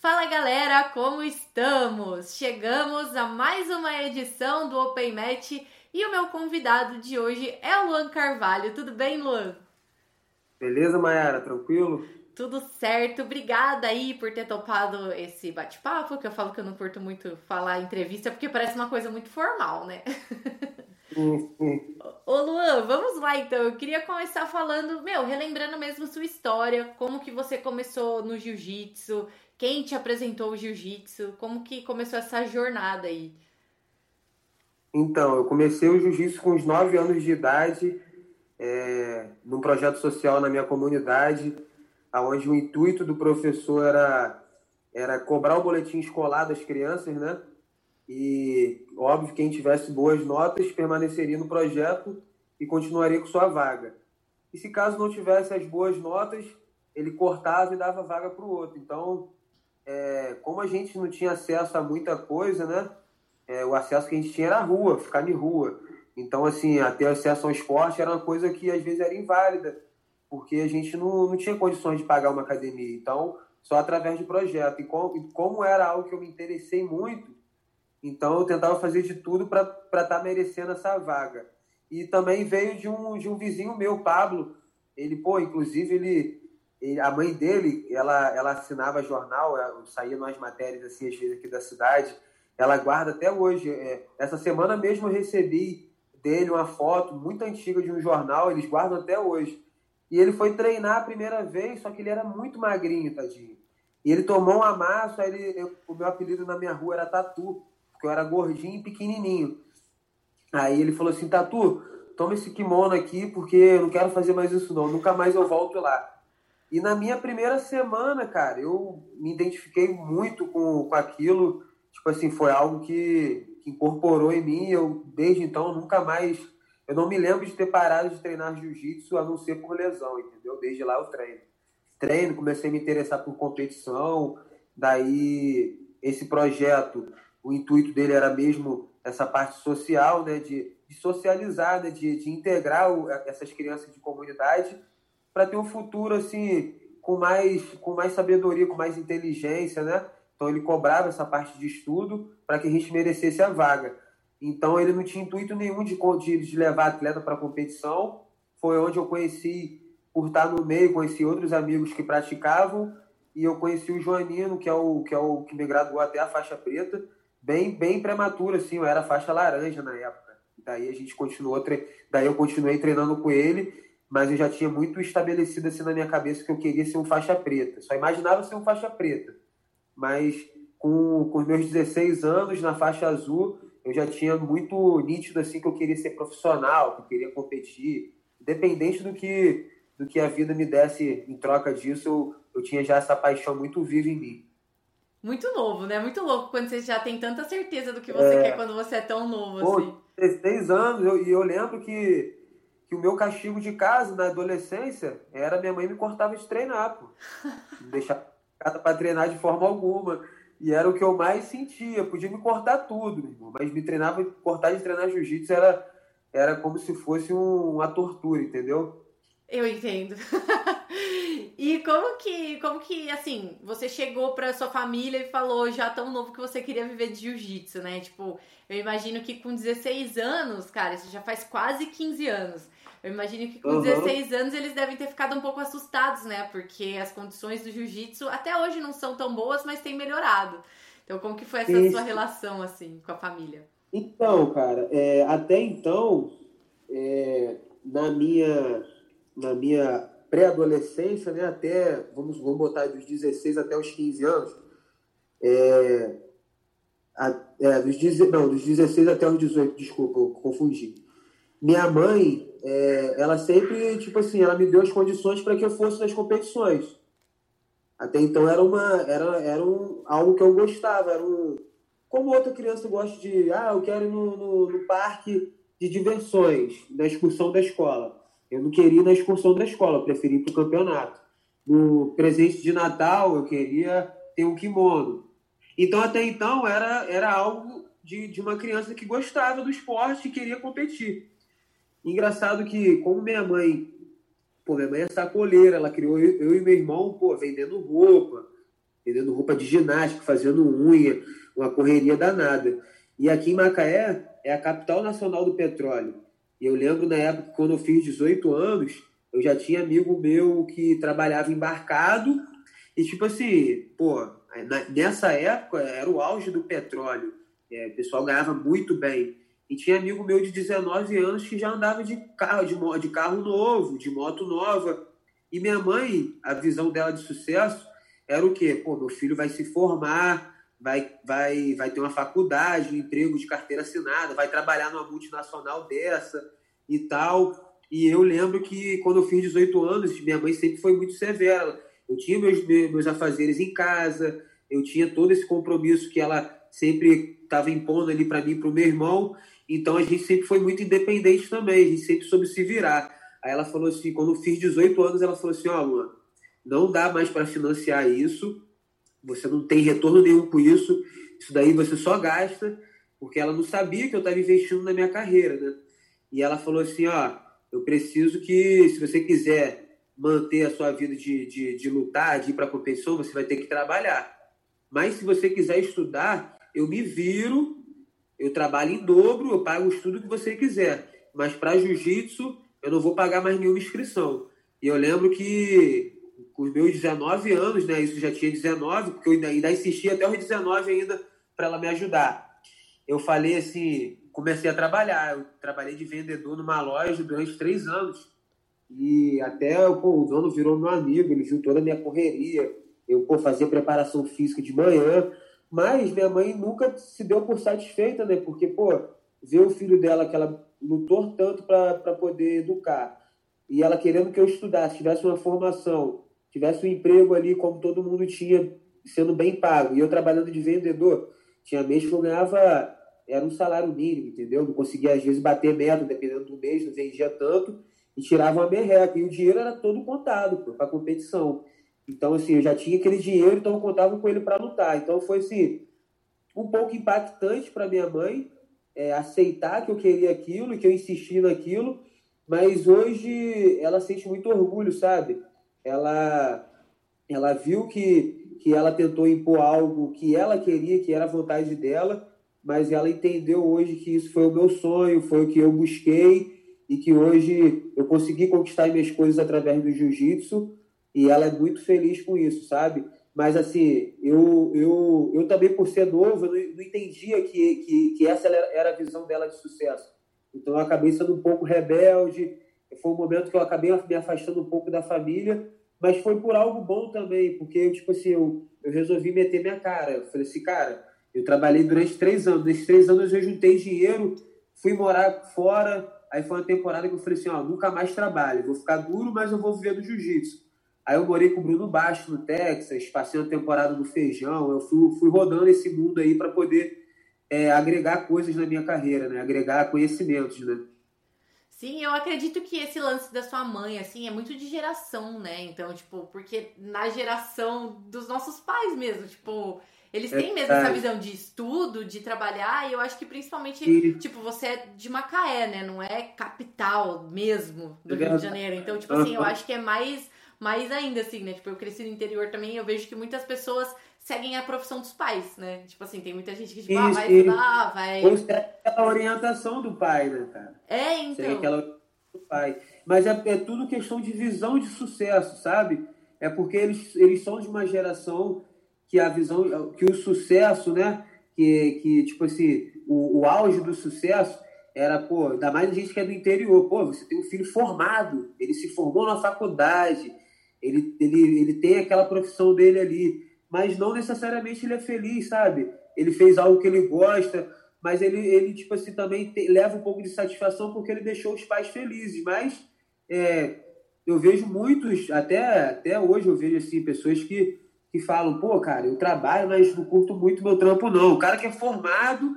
Fala galera, como estamos? Chegamos a mais uma edição do Open Match e o meu convidado de hoje é o Luan Carvalho. Tudo bem, Luan? Beleza, Mayara? Tranquilo? Tudo certo. Obrigada aí por ter topado esse bate-papo, que eu falo que eu não curto muito falar entrevista, porque parece uma coisa muito formal, né? Ô Luan, vamos lá então. Eu queria começar falando, meu, relembrando mesmo sua história, como que você começou no jiu-jitsu, quem te apresentou o jiu-jitsu? Como que começou essa jornada aí? Então, eu comecei o jiu-jitsu com os 9 anos de idade, é, num projeto social na minha comunidade, onde o intuito do professor era, era cobrar o boletim escolar das crianças, né? E, óbvio, quem tivesse boas notas permaneceria no projeto e continuaria com sua vaga. E se caso não tivesse as boas notas, ele cortava e dava vaga para o outro. Então, é, como a gente não tinha acesso a muita coisa, né? É, o acesso que a gente tinha era a rua, ficar em rua. Então, assim, até acesso ao esporte era uma coisa que às vezes era inválida, porque a gente não, não tinha condições de pagar uma academia. Então, só através de projeto. E como, como era algo que eu me interessei muito, então eu tentava fazer de tudo para estar tá merecendo essa vaga. E também veio de um, de um vizinho meu, Pablo. Ele, pô, inclusive, ele a mãe dele, ela, ela assinava jornal, saía nas matérias assim, às vezes aqui da cidade. Ela guarda até hoje. É, essa semana mesmo eu recebi dele uma foto muito antiga de um jornal, eles guardam até hoje. E ele foi treinar a primeira vez, só que ele era muito magrinho, tadinho. E ele tomou um amasso, aí ele, eu, o meu apelido na minha rua era Tatu, porque eu era gordinho e pequenininho. Aí ele falou assim, Tatu, toma esse kimono aqui, porque eu não quero fazer mais isso não, nunca mais eu volto lá. E na minha primeira semana, cara, eu me identifiquei muito com, com aquilo. Tipo assim, foi algo que, que incorporou em mim. Eu, desde então, nunca mais. Eu não me lembro de ter parado de treinar jiu-jitsu a não ser por lesão, entendeu? Desde lá eu treino. Treino, comecei a me interessar por competição. Daí, esse projeto, o intuito dele era mesmo essa parte social, né? De, de socializar, né? De, de integrar o, essas crianças de comunidade para ter um futuro assim com mais com mais sabedoria, com mais inteligência, né? Então ele cobrava essa parte de estudo para que a gente merecesse a vaga. Então ele não tinha intuito nenhum de, de levar atleta para competição. Foi onde eu conheci, por estar no meio, conheci outros amigos que praticavam e eu conheci o Joanino, que é o que é o que me graduou até a faixa preta, bem bem prematuro assim, eu era faixa laranja na época. Daí a gente continuou, daí eu continuei treinando com ele mas eu já tinha muito estabelecido assim na minha cabeça que eu queria ser um faixa preta. Só imaginava ser um faixa preta. Mas com, com os meus 16 anos na faixa azul, eu já tinha muito nítido assim que eu queria ser profissional, que eu queria competir. Independente do que, do que a vida me desse em troca disso, eu, eu tinha já essa paixão muito viva em mim. Muito novo, né? Muito louco quando você já tem tanta certeza do que você é... quer quando você é tão novo Pô, assim. 16 anos, e eu, eu lembro que que o meu castigo de casa na adolescência era minha mãe me cortava de treinar, pô. Não deixava para treinar de forma alguma. E era o que eu mais sentia. Podia me cortar tudo, irmão, mas me treinava, cortar de treinar jiu-jitsu era, era como se fosse um, uma tortura, entendeu? Eu entendo. e como que, como que, assim, você chegou para sua família e falou já tão novo que você queria viver de jiu-jitsu, né? Tipo, eu imagino que com 16 anos, cara, isso já faz quase 15 anos. Eu imagino que com uhum. 16 anos eles devem ter ficado um pouco assustados, né? Porque as condições do jiu-jitsu até hoje não são tão boas, mas têm melhorado. Então, como que foi essa Isso. sua relação, assim, com a família? Então, cara, é, até então, é, na minha, na minha pré-adolescência, né, até, vamos, vamos botar dos 16 até os 15 anos, é, a, é, dos, não, dos 16 até os 18, desculpa, eu confundi. Minha mãe, é, ela sempre, tipo assim, ela me deu as condições para que eu fosse nas competições. Até então era uma, era, era um, algo que eu gostava, era um, como outra criança gosta de, ah, eu quero ir no, no, no parque de diversões, na excursão da escola. Eu não queria ir na excursão da escola, eu preferi ir para o campeonato. No presente de Natal, eu queria ter um kimono. Então, até então, era, era algo de, de uma criança que gostava do esporte e queria competir. Engraçado que, como minha mãe, pô, minha mãe é sacoleira, ela criou eu, eu e meu irmão, pô, vendendo roupa. vendendo roupa de ginástica, fazendo unha, uma correria danada. E aqui em Macaé é a capital nacional do petróleo. E eu lembro na época, quando eu fiz 18 anos, eu já tinha amigo meu que trabalhava embarcado. E tipo assim, pô, nessa época era o auge do petróleo. É, o pessoal ganhava muito bem. E tinha amigo meu de 19 anos que já andava de carro, de, de carro novo, de moto nova. E minha mãe, a visão dela de sucesso era o quê? Pô, meu filho vai se formar, vai, vai, vai ter uma faculdade, um emprego de carteira assinada, vai trabalhar numa multinacional dessa e tal. E eu lembro que quando eu fiz 18 anos, minha mãe sempre foi muito severa. Eu tinha meus, meus afazeres em casa, eu tinha todo esse compromisso que ela sempre estava impondo ali para mim e para o meu irmão. Então a gente sempre foi muito independente também, a gente sempre soube se virar. Aí ela falou assim, quando eu fiz 18 anos, ela falou assim, ó, oh, não dá mais para financiar isso, você não tem retorno nenhum com isso, isso daí você só gasta, porque ela não sabia que eu estava investindo na minha carreira, né? E ela falou assim, ó, eu preciso que, se você quiser manter a sua vida de, de, de lutar, de ir para a competição, você vai ter que trabalhar. Mas se você quiser estudar, eu me viro, eu trabalho em dobro, eu pago o estudo que você quiser. Mas para jiu-jitsu, eu não vou pagar mais nenhuma inscrição. E eu lembro que com os meus 19 anos, né? Isso já tinha 19, porque eu ainda, ainda insisti até os 19 ainda para ela me ajudar. Eu falei assim, comecei a trabalhar. Eu trabalhei de vendedor numa loja durante três anos. E até pô, o dono virou meu amigo, ele viu toda a minha correria. Eu pô, fazia preparação física de manhã. Mas minha mãe nunca se deu por satisfeita, né? Porque, pô, ver o filho dela que ela lutou tanto para poder educar e ela querendo que eu estudasse, tivesse uma formação, tivesse um emprego ali como todo mundo tinha, sendo bem pago, e eu trabalhando de vendedor, tinha mês que eu ganhava, era um salário mínimo, entendeu? Não conseguia às vezes bater meta, dependendo do mês, não vendia tanto, e tirava uma merreca, e o dinheiro era todo contado para competição. Então, assim, eu já tinha aquele dinheiro, então eu contava com ele para lutar. Então, foi assim, um pouco impactante para minha mãe é, aceitar que eu queria aquilo, que eu insisti naquilo, mas hoje ela sente muito orgulho, sabe? Ela, ela viu que, que ela tentou impor algo que ela queria, que era a vontade dela, mas ela entendeu hoje que isso foi o meu sonho, foi o que eu busquei e que hoje eu consegui conquistar minhas coisas através do jiu-jitsu e ela é muito feliz com isso, sabe? Mas, assim, eu, eu, eu também, por ser novo, eu não, não entendia que, que, que essa era a visão dela de sucesso. Então, eu acabei sendo um pouco rebelde. Foi um momento que eu acabei me afastando um pouco da família, mas foi por algo bom também, porque, tipo assim, eu, eu resolvi meter minha cara. Eu falei assim, cara, eu trabalhei durante três anos. Nesses três anos eu juntei dinheiro, fui morar fora. Aí foi uma temporada que eu falei assim, ó, nunca mais trabalho. Vou ficar duro, mas eu vou viver do jiu-jitsu. Aí eu morei com o Bruno Baixo no Texas, passei uma temporada no Feijão. Eu fui, fui rodando esse mundo aí para poder é, agregar coisas na minha carreira, né? Agregar conhecimentos, né? Sim, eu acredito que esse lance da sua mãe, assim, é muito de geração, né? Então, tipo, porque na geração dos nossos pais mesmo, tipo, eles têm mesmo essa visão de estudo, de trabalhar, e eu acho que principalmente, Sim. tipo, você é de Macaé, né? Não é capital mesmo do Rio de Janeiro. Então, tipo assim, eu acho que é mais mais ainda, assim, né? Tipo, eu cresci no interior também eu vejo que muitas pessoas seguem a profissão dos pais, né? Tipo assim, tem muita gente que, tipo, ah, isso, ah, vai estudar, vai. Ou segue aquela orientação do pai, né, cara? É, então. Segue aquela orientação do pai. Mas é, é tudo questão de visão de sucesso, sabe? É porque eles, eles são de uma geração que a visão, que o sucesso, né? Que, que tipo assim, o, o auge do sucesso era, pô, ainda mais a gente que é do interior, pô, você tem um filho formado, ele se formou na faculdade, ele, ele, ele tem aquela profissão dele ali, mas não necessariamente ele é feliz, sabe? Ele fez algo que ele gosta, mas ele, ele tipo assim, também te, leva um pouco de satisfação porque ele deixou os pais felizes. Mas é, eu vejo muitos, até, até hoje eu vejo assim, pessoas que, que falam, pô, cara, eu trabalho, mas não curto muito meu trampo, não. O cara que é formado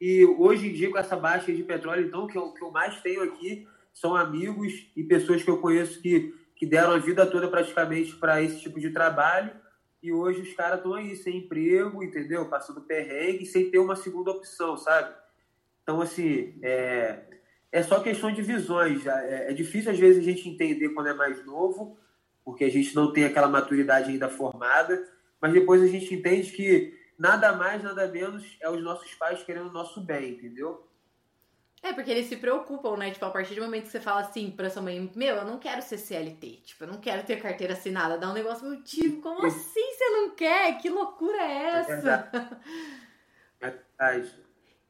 e hoje em dia, com essa baixa de petróleo, então, que o que eu mais tenho aqui são amigos e pessoas que eu conheço que que deram a vida toda praticamente para esse tipo de trabalho e hoje os caras estão aí sem emprego, entendeu? Passando perrengue, sem ter uma segunda opção, sabe? Então, assim, é, é só questão de visões. É, é difícil, às vezes, a gente entender quando é mais novo, porque a gente não tem aquela maturidade ainda formada, mas depois a gente entende que nada mais, nada menos é os nossos pais querendo o nosso bem, entendeu? É, porque eles se preocupam, né? Tipo, a partir do momento que você fala assim pra sua mãe, meu, eu não quero ser CLT, tipo, eu não quero ter carteira assinada, dá um negócio meu tipo, como assim você não quer? Que loucura é, é essa? É verdade.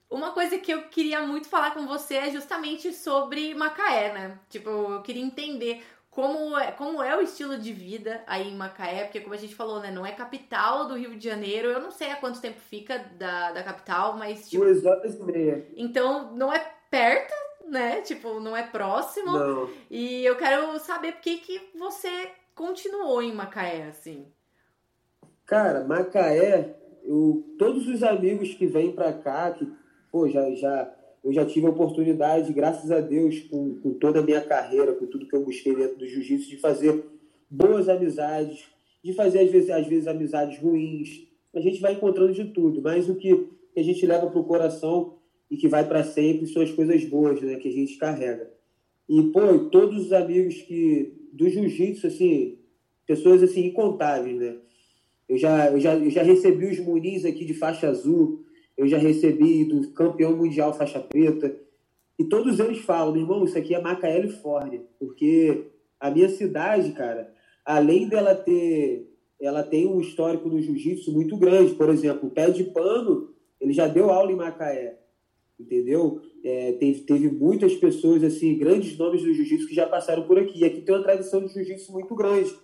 Uma coisa que eu queria muito falar com você é justamente sobre Macaé, né? Tipo, eu queria entender como é, como é o estilo de vida aí em Macaé, porque como a gente falou, né, não é capital do Rio de Janeiro, eu não sei há quanto tempo fica da, da capital, mas tipo... Duas horas e meia. Então, não é perto, né, tipo, não é próximo. Não. E eu quero saber por que que você continuou em Macaé, assim. Cara, Macaé, eu, todos os amigos que vêm pra cá, que, pô, já, já eu já tive a oportunidade, graças a Deus, com, com toda a minha carreira, com tudo que eu busquei dentro do jiu-jitsu, de fazer boas amizades, de fazer, às vezes, às vezes, amizades ruins. A gente vai encontrando de tudo, mas o que a gente leva para o coração e que vai para sempre são as coisas boas né, que a gente carrega. E, pô, todos os amigos que do jiu-jitsu, assim, pessoas assim incontáveis, né? Eu já, eu já, eu já recebi os munis aqui de faixa azul, eu já recebi do campeão mundial faixa preta, e todos eles falam, irmão, isso aqui é Macaé, Califórnia, porque a minha cidade, cara, além dela ter, ela tem um histórico no jiu-jitsu muito grande, por exemplo, o pé de pano, ele já deu aula em Macaé, entendeu? É, teve, teve muitas pessoas, assim, grandes nomes do jiu-jitsu que já passaram por aqui, e aqui tem uma tradição de jiu-jitsu muito grande,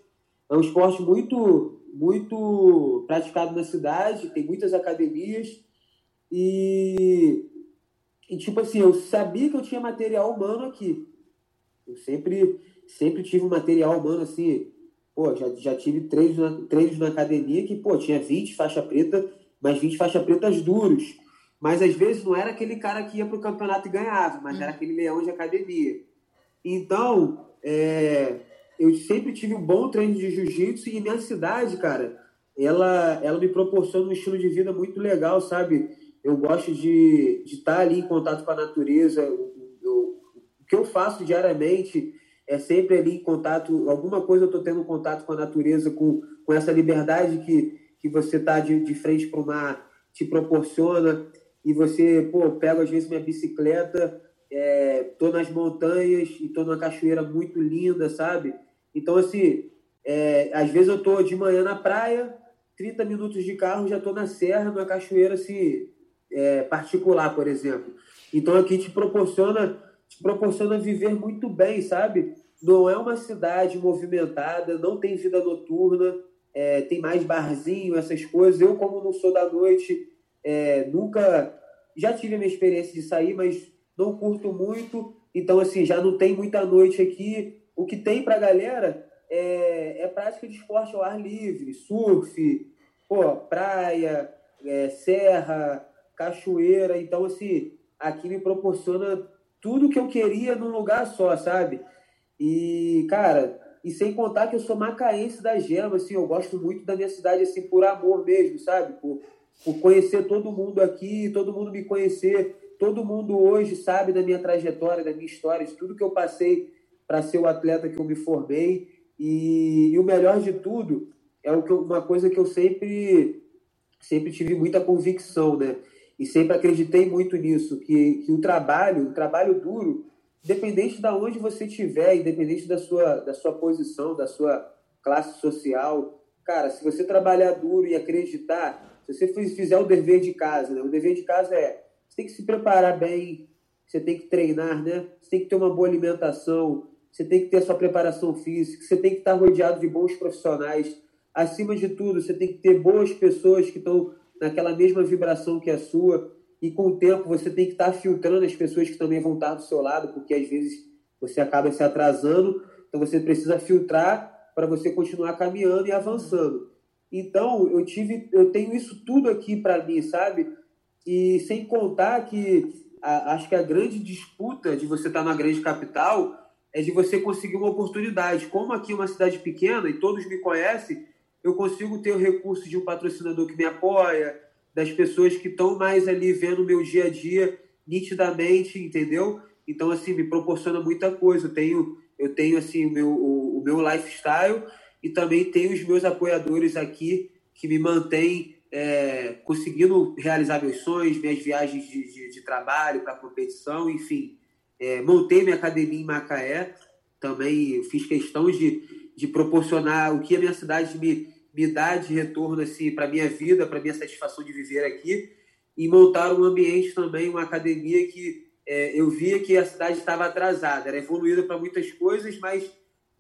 é um esporte muito, muito praticado na cidade, tem muitas academias, e, e, tipo assim, eu sabia que eu tinha material humano aqui. Eu sempre, sempre tive material humano assim. Pô, já, já tive treinos na, treinos na academia que, pô, tinha 20 faixa preta, mas 20 faixa pretas duros. Mas às vezes não era aquele cara que ia pro campeonato e ganhava, mas era aquele leão de academia. Então, é, eu sempre tive um bom treino de jiu-jitsu e minha cidade, cara, ela, ela me proporciona um estilo de vida muito legal, sabe? eu gosto de, de estar ali em contato com a natureza. Eu, eu, o que eu faço diariamente é sempre ali em contato, alguma coisa eu estou tendo contato com a natureza, com, com essa liberdade que, que você está de, de frente para o mar te proporciona. E você, pô, às vezes minha bicicleta, é, tô nas montanhas e tô numa cachoeira muito linda, sabe? Então, assim, é, às vezes eu tô de manhã na praia, 30 minutos de carro, já tô na serra, numa cachoeira, assim, é, particular, por exemplo. Então aqui te proporciona, te proporciona viver muito bem, sabe? Não é uma cidade movimentada, não tem vida noturna, é, tem mais barzinho, essas coisas. Eu, como não sou da noite, é, nunca. Já tive a minha experiência de sair, mas não curto muito. Então, assim, já não tem muita noite aqui. O que tem pra galera é, é prática de esporte ao ar livre, surf, pô, praia, é, serra, cachoeira. Então, assim, aqui me proporciona tudo que eu queria num lugar só, sabe? E, cara, e sem contar que eu sou macaense da gema, assim, eu gosto muito da minha cidade, assim, por amor mesmo, sabe? Por, por conhecer todo mundo aqui, todo mundo me conhecer, todo mundo hoje sabe da minha trajetória, da minha história, de tudo que eu passei para ser o atleta que eu me formei. E, e o melhor de tudo é o que uma coisa que eu sempre sempre tive muita convicção, né? e sempre acreditei muito nisso, que, que o trabalho, o trabalho duro, independente de onde você estiver, independente da sua, da sua posição, da sua classe social, cara, se você trabalhar duro e acreditar, se você fizer o dever de casa, né? o dever de casa é, você tem que se preparar bem, você tem que treinar, né? Você tem que ter uma boa alimentação, você tem que ter sua preparação física, você tem que estar rodeado de bons profissionais. Acima de tudo, você tem que ter boas pessoas que estão naquela mesma vibração que a sua. E com o tempo você tem que estar filtrando as pessoas que também vão estar do seu lado, porque às vezes você acaba se atrasando. Então você precisa filtrar para você continuar caminhando e avançando. Então eu tive, eu tenho isso tudo aqui para mim, sabe? E sem contar que a, acho que a grande disputa de você estar na grande capital é de você conseguir uma oportunidade. Como aqui é uma cidade pequena e todos me conhecem, eu consigo ter o recurso de um patrocinador que me apoia, das pessoas que estão mais ali vendo o meu dia a dia nitidamente, entendeu? Então, assim, me proporciona muita coisa. Eu tenho, eu tenho assim, o meu, o, o meu lifestyle e também tenho os meus apoiadores aqui que me mantém é, conseguindo realizar meus sonhos, minhas viagens de, de, de trabalho para competição, enfim. É, montei minha academia em Macaé, também fiz questão de, de proporcionar o que a minha cidade me, me dá de retorno assim, para a minha vida, para a minha satisfação de viver aqui, e montar um ambiente também, uma academia que é, eu via que a cidade estava atrasada, era evoluída para muitas coisas, mas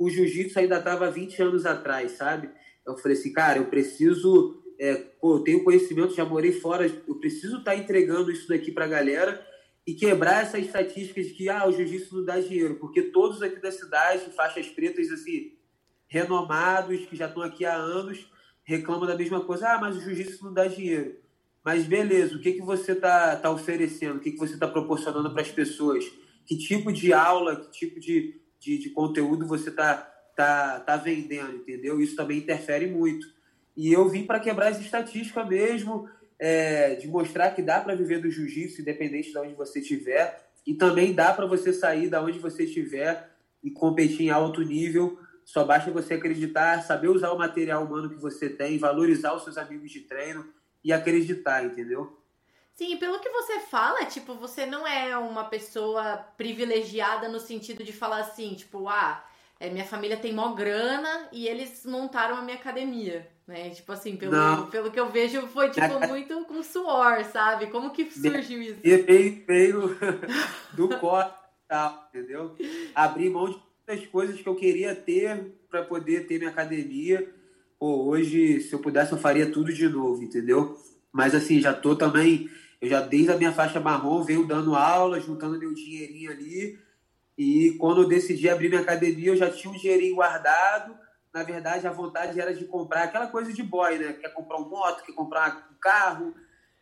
o jiu-jitsu ainda estava 20 anos atrás, sabe? Eu falei assim, cara, eu preciso, é, pô, eu tenho conhecimento, já morei fora, eu preciso estar tá entregando isso daqui para a galera e quebrar essa estatística de que ah, o jiu-jitsu não dá dinheiro, porque todos aqui da cidade, faixas pretas assim, renomados, que já estão aqui há anos, reclamam da mesma coisa, ah, mas o jiu-jitsu não dá dinheiro. Mas beleza, o que, que você está tá oferecendo? O que, que você está proporcionando para as pessoas? Que tipo de aula, que tipo de, de, de conteúdo você está tá, tá vendendo, entendeu? Isso também interfere muito. E eu vim para quebrar as estatísticas mesmo, é, de mostrar que dá para viver do jiu-jitsu, independente de onde você estiver. E também dá para você sair da onde você estiver e competir em alto nível. Só basta você acreditar, saber usar o material humano que você tem, valorizar os seus amigos de treino e acreditar, entendeu? Sim, pelo que você fala, tipo, você não é uma pessoa privilegiada no sentido de falar assim, tipo, ah, é, minha família tem mó grana e eles montaram a minha academia, né? Tipo assim, pelo, pelo que eu vejo, foi, tipo, muito com suor, sabe? Como que surgiu isso? E veio, veio do corte tal, entendeu? Abri mão de muitas coisas que eu queria ter para poder ter minha academia pô, hoje, se eu pudesse, eu faria tudo de novo, entendeu? Mas assim, já tô também, eu já desde a minha faixa marrom venho dando aula, juntando meu dinheirinho ali. E quando eu decidi abrir minha academia, eu já tinha um dinheirinho guardado. Na verdade, a vontade era de comprar aquela coisa de boy, né? Quer comprar um moto, quer comprar um carro.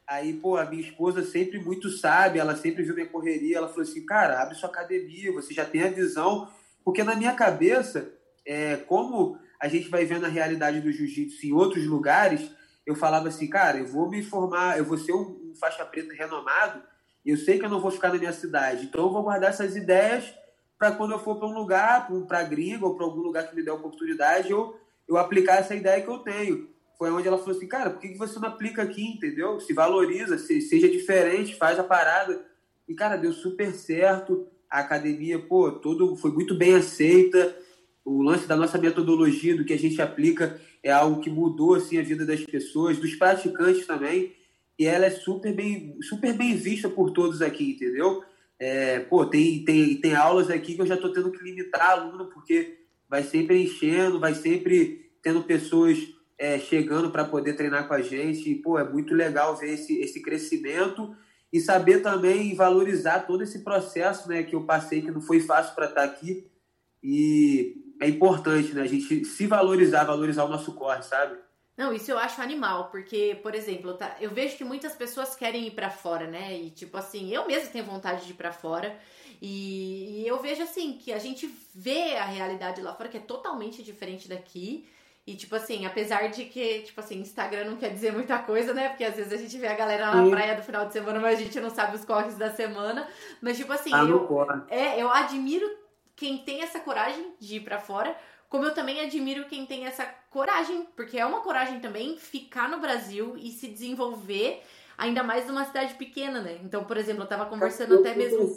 Aí, pô, a minha esposa sempre muito sabe, ela sempre viu minha correria. Ela falou assim: cara, abre sua academia, você já tem a visão. Porque na minha cabeça, é, como a gente vai vendo a realidade do jiu-jitsu em outros lugares, eu falava assim, cara, eu vou me formar, eu vou ser um faixa preta renomado, eu sei que eu não vou ficar na minha cidade, então eu vou guardar essas ideias para quando eu for para um lugar, para gringa ou para algum lugar que me dê oportunidade, eu, eu aplicar essa ideia que eu tenho. Foi onde ela falou assim, cara, por que você não aplica aqui, entendeu? Se valoriza, se, seja diferente, faz a parada. E, cara, deu super certo. A academia, pô, todo, foi muito bem aceita o lance da nossa metodologia, do que a gente aplica, é algo que mudou assim, a vida das pessoas, dos praticantes também, e ela é super bem, super bem vista por todos aqui, entendeu? É, pô, tem, tem, tem aulas aqui que eu já estou tendo que limitar aluno, porque vai sempre enchendo, vai sempre tendo pessoas é, chegando para poder treinar com a gente, e, pô, é muito legal ver esse, esse crescimento e saber também valorizar todo esse processo né, que eu passei, que não foi fácil para estar tá aqui, e é importante, né? A gente se valorizar, valorizar o nosso corre, sabe? Não, isso eu acho animal, porque, por exemplo, tá, eu vejo que muitas pessoas querem ir para fora, né? E tipo assim, eu mesmo tenho vontade de ir para fora. E, e, eu vejo assim que a gente vê a realidade lá fora que é totalmente diferente daqui. E tipo assim, apesar de que, tipo assim, Instagram não quer dizer muita coisa, né? Porque às vezes a gente vê a galera na praia do final de semana, mas a gente não sabe os corres da semana. Mas tipo assim, ah, eu, é, eu admiro quem tem essa coragem de ir para fora, como eu também admiro quem tem essa coragem, porque é uma coragem também ficar no Brasil e se desenvolver, ainda mais numa cidade pequena, né? Então, por exemplo, eu tava conversando eu até mesmo.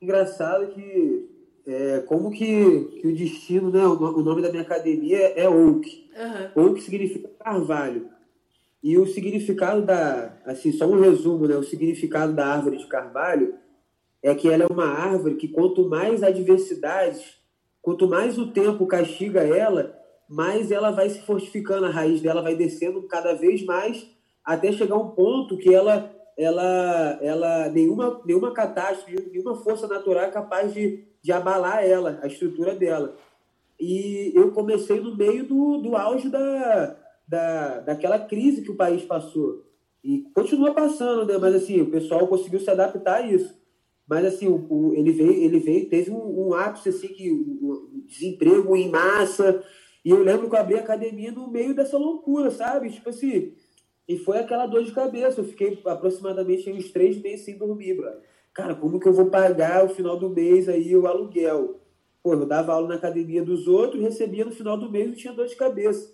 Engraçado que é, como que, que o destino, né? O, nome da minha academia é Oak. Uhum. Oak significa carvalho. E o significado da, assim, só um resumo, né? O significado da árvore de carvalho é que ela é uma árvore que quanto mais adversidades, quanto mais o tempo castiga ela, mais ela vai se fortificando, a raiz dela vai descendo cada vez mais até chegar um ponto que ela ela ela nenhuma nenhuma catástrofe, nenhuma força natural é capaz de, de abalar ela, a estrutura dela. E eu comecei no meio do, do auge da, da, daquela crise que o país passou. E continua passando, né? Mas assim, o pessoal conseguiu se adaptar a isso. Mas assim, o, o, ele veio, ele veio, teve um, um ápice assim que um, desemprego em massa. E eu lembro que eu abri a academia no meio dessa loucura, sabe? Tipo assim, e foi aquela dor de cabeça. Eu fiquei aproximadamente uns três meses sem dormir, bro. Cara, como que eu vou pagar o final do mês aí o aluguel? Pô, eu dava aula na academia dos outros, recebia no final do mês e tinha dor de cabeça.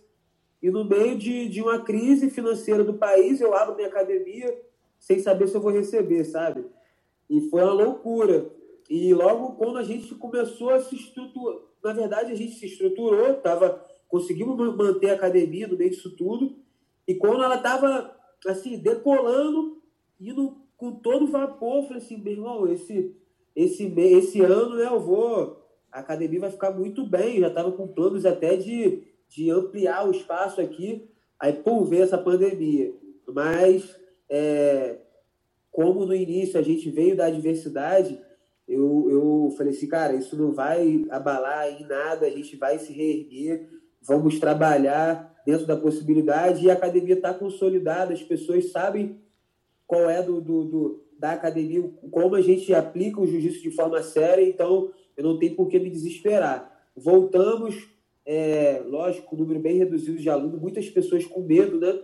E no meio de, de uma crise financeira do país, eu abro minha academia sem saber se eu vou receber, sabe? E foi uma loucura. E logo quando a gente começou a se estruturar, na verdade a gente se estruturou, tava, conseguimos manter a academia no meio disso tudo. E quando ela estava assim, decolando, indo com todo vapor, eu falei assim, meu irmão, esse, esse, esse ano né, eu vou. A academia vai ficar muito bem. Já estava com planos até de, de ampliar o espaço aqui. Aí, pum, veio essa pandemia. Mas, é, como no início a gente veio da adversidade, eu, eu falei assim, cara, isso não vai abalar em nada, a gente vai se reerguer, vamos trabalhar dentro da possibilidade e a academia está consolidada, as pessoas sabem qual é do, do, do, da academia, como a gente aplica o jiu-jitsu de forma séria, então eu não tenho por que me desesperar. Voltamos, é, lógico, número bem reduzido de alunos, muitas pessoas com medo, né?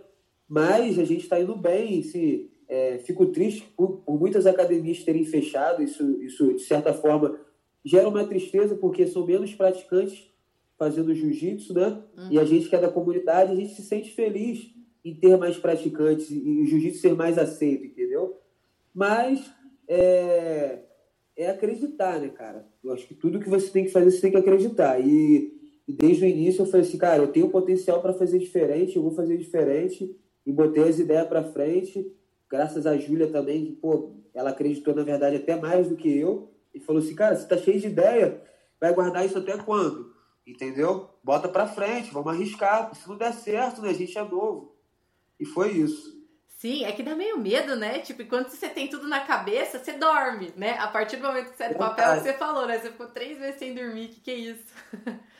Mas a gente está indo bem, se, é, fico triste por, por, muitas academias terem fechado, isso, isso de certa forma gera uma tristeza, porque são menos praticantes fazendo jiu-jitsu, né? Uhum. E a gente que é da comunidade, a gente se sente feliz em ter mais praticantes e o jiu-jitsu ser mais aceito, entendeu? Mas é, é acreditar, né, cara? Eu acho que tudo que você tem que fazer, você tem que acreditar. E, e desde o início eu falei assim, cara, eu tenho potencial para fazer diferente, eu vou fazer diferente. E botei as ideias para frente. Graças a Júlia também, que, pô, ela acreditou, na verdade, até mais do que eu. E falou assim, cara, você tá cheio de ideia, vai guardar isso até quando? Entendeu? Bota para frente, vamos arriscar. Se não der certo, né? A gente é novo. E foi isso. Sim, é que dá meio medo, né? Tipo, enquanto você tem tudo na cabeça, você dorme, né? A partir do momento que você é do papel, que você falou, né? Você ficou três vezes sem dormir, que que é isso?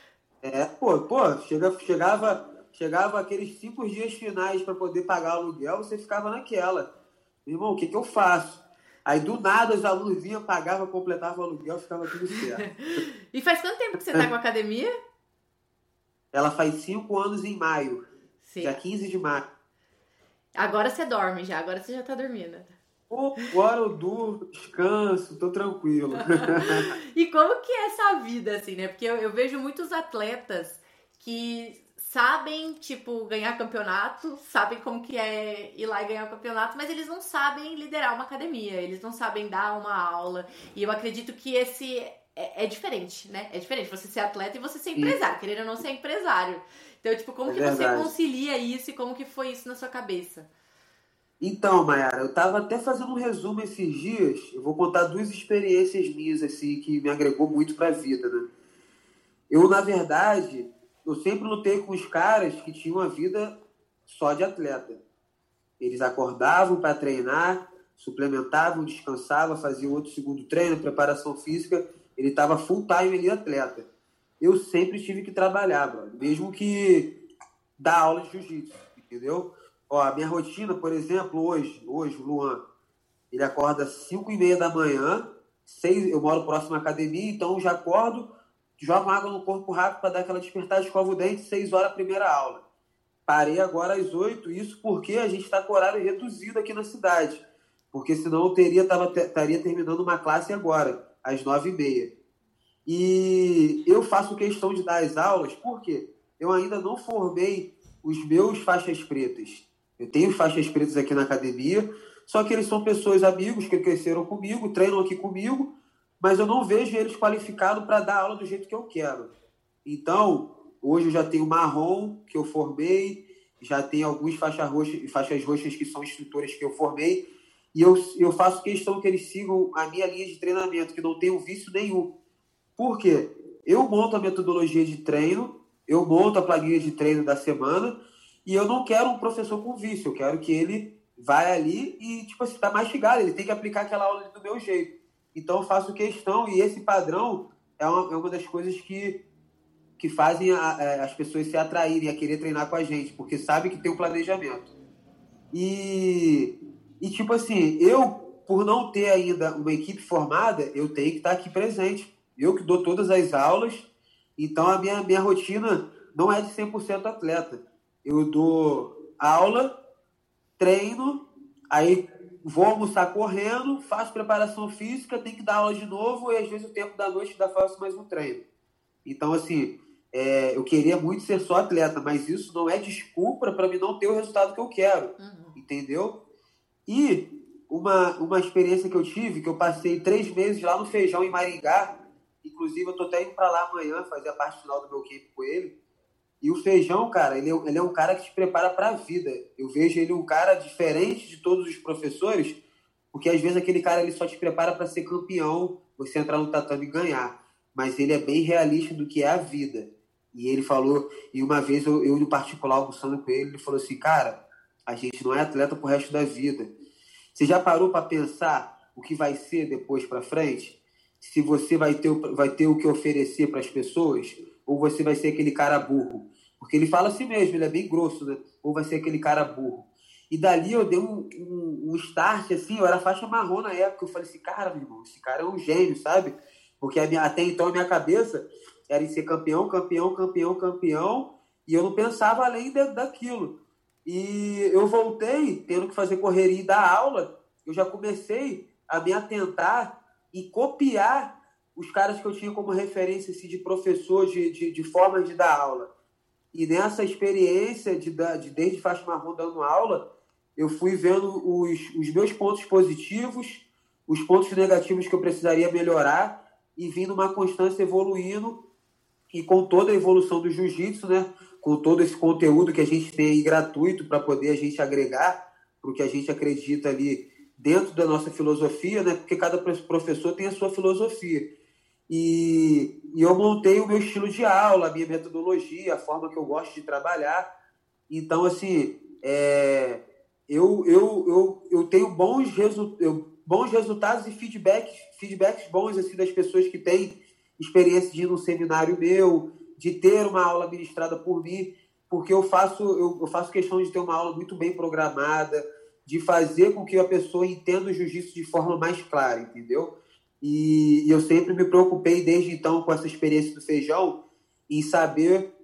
É, pô, pô, chega, chegava, chegava aqueles cinco dias finais para poder pagar o aluguel, você ficava naquela. Irmão, o que que eu faço? Aí do nada os alunos vinham, pagavam, completavam o aluguel, ficava tudo certo. e faz quanto tempo que você tá com a academia? Ela faz cinco anos em maio. Sim. Dia 15 de maio. Agora você dorme já, agora você já tá dormindo. agora eu durmo, descanso, tô tranquilo. e como que é essa vida, assim, né? Porque eu, eu vejo muitos atletas que sabem, tipo, ganhar campeonato, sabem como que é ir lá e ganhar o campeonato, mas eles não sabem liderar uma academia, eles não sabem dar uma aula. E eu acredito que esse é, é diferente, né? É diferente você ser atleta e você ser empresário, querer ou não ser empresário. Então, tipo, como é que verdade. você concilia isso e como que foi isso na sua cabeça? Então, Mayara, eu tava até fazendo um resumo esses dias. Eu vou contar duas experiências minhas, assim, que me agregou muito pra vida, né? Eu, na verdade, eu sempre lutei com os caras que tinham uma vida só de atleta. Eles acordavam para treinar, suplementavam, descansavam, faziam outro segundo treino, preparação física. Ele estava full time ali atleta eu sempre tive que trabalhar, bro. mesmo que dar aula de jiu-jitsu, entendeu? Ó, a minha rotina, por exemplo, hoje, hoje, o Luan, ele acorda às 5 e meia da manhã, seis, eu moro próximo à academia, então já acordo, jogo água no corpo rápido para dar aquela despertada, escova o dente, 6 horas primeira aula. Parei agora às 8, isso porque a gente está com horário reduzido aqui na cidade. Porque senão eu teria, tava, estaria terminando uma classe agora, às 9 e meia. E eu faço questão de dar as aulas porque eu ainda não formei os meus faixas pretas. Eu tenho faixas pretas aqui na academia, só que eles são pessoas amigos que cresceram comigo, treinam aqui comigo, mas eu não vejo eles qualificados para dar aula do jeito que eu quero. Então, hoje eu já tenho marrom que eu formei, já tenho alguns faixas roxas, faixas roxas que são instrutores que eu formei, e eu, eu faço questão que eles sigam a minha linha de treinamento, que não tenho vício nenhum. Por quê? Eu monto a metodologia de treino, eu monto a planilha de treino da semana e eu não quero um professor com vício, eu quero que ele vai ali e, tipo assim, tá mastigado, ele tem que aplicar aquela aula do meu jeito. Então eu faço questão e esse padrão é uma, é uma das coisas que, que fazem a, a, é, as pessoas se atraírem a querer treinar com a gente, porque sabe que tem um planejamento. E, e tipo assim, eu, por não ter ainda uma equipe formada, eu tenho que estar aqui presente eu que dou todas as aulas, então a minha, minha rotina não é de 100% atleta. Eu dou aula, treino, aí vou almoçar correndo, faço preparação física, tenho que dar aula de novo e às vezes o tempo da noite ainda faço mais um treino. Então, assim, é, eu queria muito ser só atleta, mas isso não é desculpa para mim não ter o resultado que eu quero, uhum. entendeu? E uma, uma experiência que eu tive, que eu passei três meses lá no Feijão, em Maringá, inclusive eu tô até indo para lá amanhã fazer a parte final do meu camp com ele, e o Feijão, cara, ele é, ele é um cara que te prepara para a vida. Eu vejo ele um cara diferente de todos os professores, porque às vezes aquele cara ele só te prepara para ser campeão, você entrar no tatame e ganhar. Mas ele é bem realista do que é a vida. E ele falou, e uma vez eu, eu no particular almoçando com ele, ele falou assim, cara, a gente não é atleta pro resto da vida. Você já parou para pensar o que vai ser depois para frente? Se você vai ter, vai ter o que oferecer para as pessoas? Ou você vai ser aquele cara burro? Porque ele fala assim mesmo, ele é bem grosso, né? Ou vai ser aquele cara burro. E dali eu dei um, um, um start, assim, eu era faixa marrom na época. Eu falei assim, cara, meu irmão, esse cara é um gênio, sabe? Porque minha, até então a minha cabeça era em ser campeão, campeão, campeão, campeão. E eu não pensava além de, daquilo. E eu voltei, tendo que fazer correria e dar aula, eu já comecei a me atentar e copiar os caras que eu tinha como referência assim, de professor, de, de, de formas de dar aula. E nessa experiência de, de desde faixa marrom dando aula, eu fui vendo os, os meus pontos positivos, os pontos negativos que eu precisaria melhorar e vindo uma constância evoluindo e com toda a evolução do jiu-jitsu, né, com todo esse conteúdo que a gente tem aí gratuito para poder a gente agregar para o que a gente acredita ali dentro da nossa filosofia, né, porque cada professor tem a sua filosofia. E, e eu montei o meu estilo de aula, a minha metodologia, a forma que eu gosto de trabalhar. Então, assim, é, eu, eu, eu, eu tenho bons, resu eu, bons resultados e feedbacks, feedbacks bons assim, das pessoas que têm experiência de ir num seminário meu, de ter uma aula ministrada por mim, porque eu faço, eu, eu faço questão de ter uma aula muito bem programada, de fazer com que a pessoa entenda o jiu-jitsu de forma mais clara, entendeu? E, eu sempre me preocupei desde então com essa experiência do feijão em saber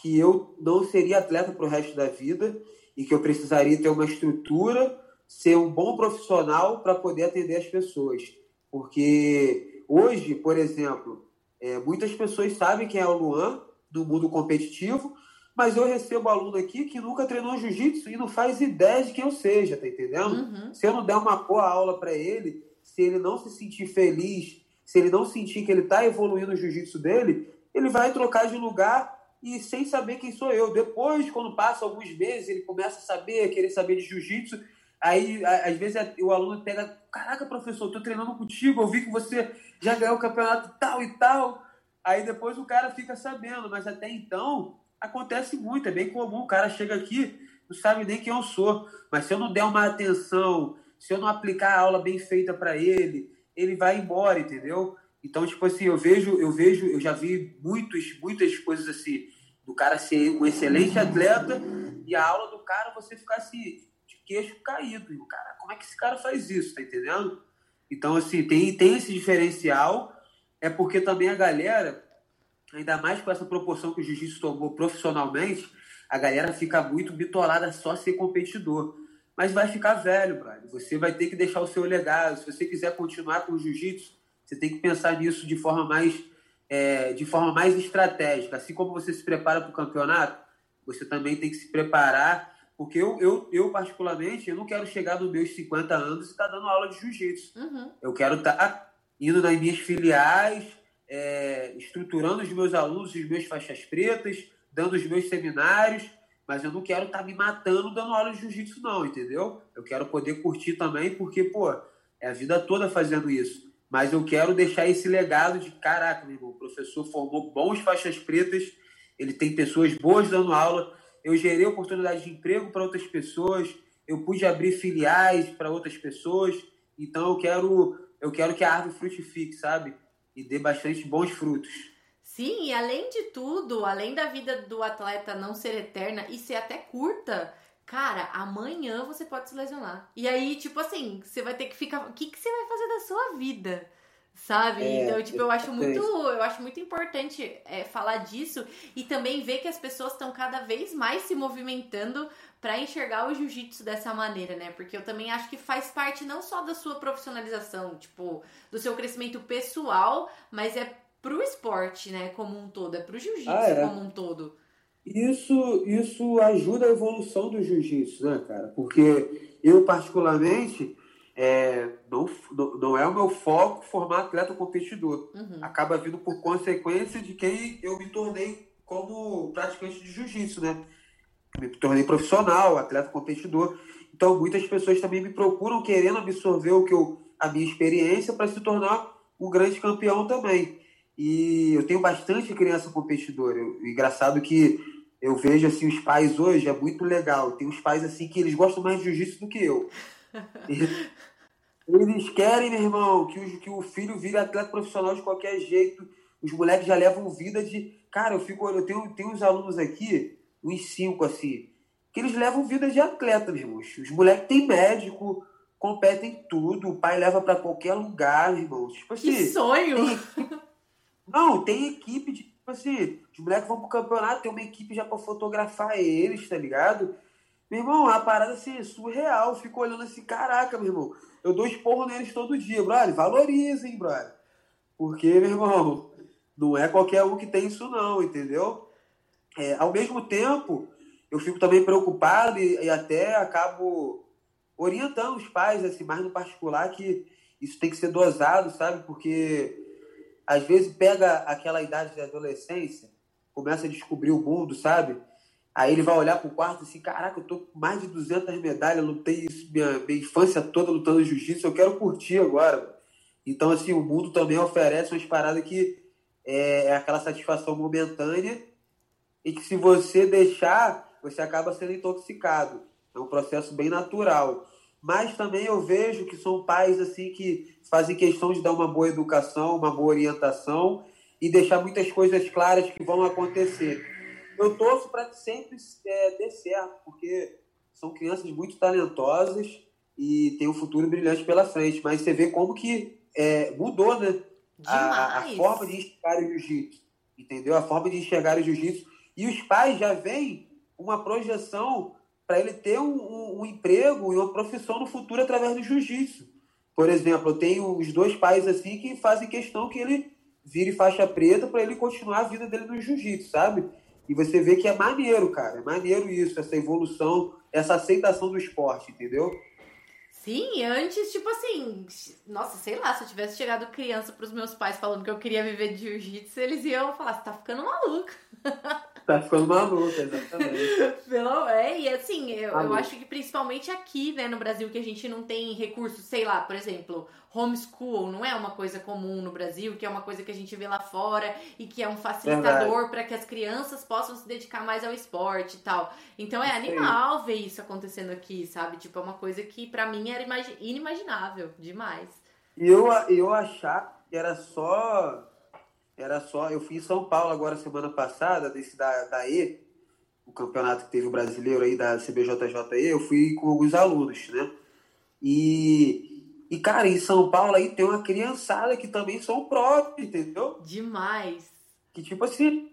que eu não seria atleta para o resto da vida e que eu precisaria ter uma estrutura, ser um bom profissional para poder atender as pessoas. Porque hoje, por exemplo, é, muitas pessoas sabem quem é o Luan do mundo competitivo, mas eu recebo aluno aqui que nunca treinou jiu-jitsu e não faz ideia de quem eu seja, tá entendendo? Uhum. Se eu não der uma boa aula para ele, se ele não se sentir feliz, se ele não sentir que ele está evoluindo o jiu-jitsu dele, ele vai trocar de lugar e sem saber quem sou eu. Depois, quando passa alguns meses, ele começa a saber, a querer saber de jiu-jitsu. Aí, às vezes, o aluno pega: Caraca, professor, estou treinando contigo, eu vi que você já ganhou o campeonato tal e tal. Aí depois o cara fica sabendo, mas até então acontece muito, é bem comum. O cara chega aqui, não sabe nem quem eu sou, mas se eu não der uma atenção, se eu não aplicar a aula bem feita para ele, ele vai embora, entendeu? Então, tipo assim, eu vejo, eu vejo, eu já vi muitos, muitas coisas assim, do cara ser um excelente atleta e a aula do cara você ficar assim, de queixo caído. Cara, como é que esse cara faz isso, tá entendendo? Então, assim, tem, tem esse diferencial, é porque também a galera, ainda mais com essa proporção que o jiu-jitsu tomou profissionalmente, a galera fica muito bitolada só ser competidor mas vai ficar velho, brother. Você vai ter que deixar o seu legado. Se você quiser continuar com o jiu-jitsu, você tem que pensar nisso de forma mais é, de forma mais estratégica. Assim como você se prepara para o campeonato, você também tem que se preparar, porque eu, eu, eu particularmente, eu não quero chegar nos meus 50 anos e estar tá dando aula de jiu-jitsu. Uhum. Eu quero estar tá indo nas minhas filiais, é, estruturando os meus alunos, os meus faixas pretas, dando os meus seminários, mas eu não quero estar tá me matando dando aula de jiu-jitsu, não, entendeu? Eu quero poder curtir também, porque, pô, é a vida toda fazendo isso. Mas eu quero deixar esse legado de, caraca, meu irmão, o professor formou bons faixas pretas, ele tem pessoas boas dando aula, eu gerei oportunidade de emprego para outras pessoas, eu pude abrir filiais para outras pessoas, então eu quero, eu quero que a árvore frutifique, sabe? E dê bastante bons frutos. Sim, e além de tudo, além da vida do atleta não ser eterna e ser até curta, cara, amanhã você pode se lesionar. E aí, tipo assim, você vai ter que ficar. O que, que você vai fazer da sua vida? Sabe? É, então, tipo, eu acho muito, eu acho muito importante é, falar disso e também ver que as pessoas estão cada vez mais se movimentando para enxergar o jiu-jitsu dessa maneira, né? Porque eu também acho que faz parte não só da sua profissionalização, tipo, do seu crescimento pessoal, mas é pro esporte, né, como um todo, é pro jiu-jitsu ah, é. como um todo. Isso, isso ajuda a evolução do jiu-jitsu, né, cara? Porque eu, particularmente, é, não, não é o meu foco formar atleta competidor. Uhum. Acaba vindo por consequência de quem eu me tornei como praticante de jiu-jitsu, né? Me tornei profissional, atleta competidor. Então, muitas pessoas também me procuram querendo absorver o que eu, a minha experiência para se tornar um grande campeão também. E eu tenho bastante criança competidora. Eu, engraçado que eu vejo assim os pais hoje é muito legal. Tem uns pais assim que eles gostam mais de jiu-jitsu do que eu. Eles querem, meu irmão, que o, que o filho vire atleta profissional de qualquer jeito. Os moleques já levam vida de. Cara, eu fico. Eu tenho, tenho uns alunos aqui, uns cinco assim, que eles levam vida de atleta, meu irmão. Os moleques têm médico, competem tudo, o pai leva para qualquer lugar, meu irmão. Tipo assim. Que sonho! Tem... Não, tem equipe de. Tipo assim, os moleques vão pro campeonato, tem uma equipe já para fotografar eles, tá ligado? Meu irmão, é uma parada assim, surreal. Eu fico olhando assim, caraca, meu irmão. Eu dou esporro neles todo dia, brother. Valorizem, brother. Porque, meu irmão, não é qualquer um que tem isso, não, entendeu? É, ao mesmo tempo, eu fico também preocupado e, e, até acabo orientando os pais, assim, mais no particular, que isso tem que ser dosado, sabe? Porque às vezes pega aquela idade de adolescência, começa a descobrir o mundo, sabe? Aí ele vai olhar pro quarto assim, caraca, eu tô com mais de 200 medalhas, lutei isso minha, minha infância toda lutando jiu-jitsu, eu quero curtir agora. Então, assim, o mundo também oferece umas paradas que é, é aquela satisfação momentânea e que se você deixar, você acaba sendo intoxicado. É um processo bem natural. Mas também eu vejo que são pais assim que fazem questão de dar uma boa educação, uma boa orientação e deixar muitas coisas claras que vão acontecer eu torço para que sempre é, dê certo, porque são crianças muito talentosas e tem um futuro brilhante pela frente. Mas você vê como que é, mudou, né? A, a, forma de enxergar o jiu-jitsu. Entendeu? A forma de enxergar o jiu-jitsu. E os pais já veem uma projeção para ele ter um, um, um, emprego e uma profissão no futuro através do jiu-jitsu. Por exemplo, eu tenho os dois pais assim que fazem questão que ele vire faixa preta para ele continuar a vida dele no jiu-jitsu, sabe? E você vê que é maneiro, cara. É maneiro isso, essa evolução, essa aceitação do esporte, entendeu? Sim, antes, tipo assim, nossa, sei lá, se eu tivesse chegado criança pros meus pais falando que eu queria viver de jiu-jitsu, eles iam falar, você tá ficando maluco. Tá ficando maluca, exatamente. Pelo, é, e assim, eu, eu, acho que principalmente aqui, né, no Brasil, que a gente não tem recursos, sei lá, por exemplo, homeschool não é uma coisa comum no Brasil, que é uma coisa que a gente vê lá fora e que é um facilitador para que as crianças possam se dedicar mais ao esporte e tal. Então é animal ver isso acontecendo aqui, sabe? Tipo, é uma coisa que para mim era inimaginável demais. E eu, eu achar que era só era só. Eu fui em São Paulo agora semana passada, desse da, da E, o campeonato que teve o brasileiro aí da CBJJE, eu fui com alguns alunos, né? E, e, cara, em São Paulo aí tem uma criançada que também são pró, entendeu? Demais. Que tipo assim,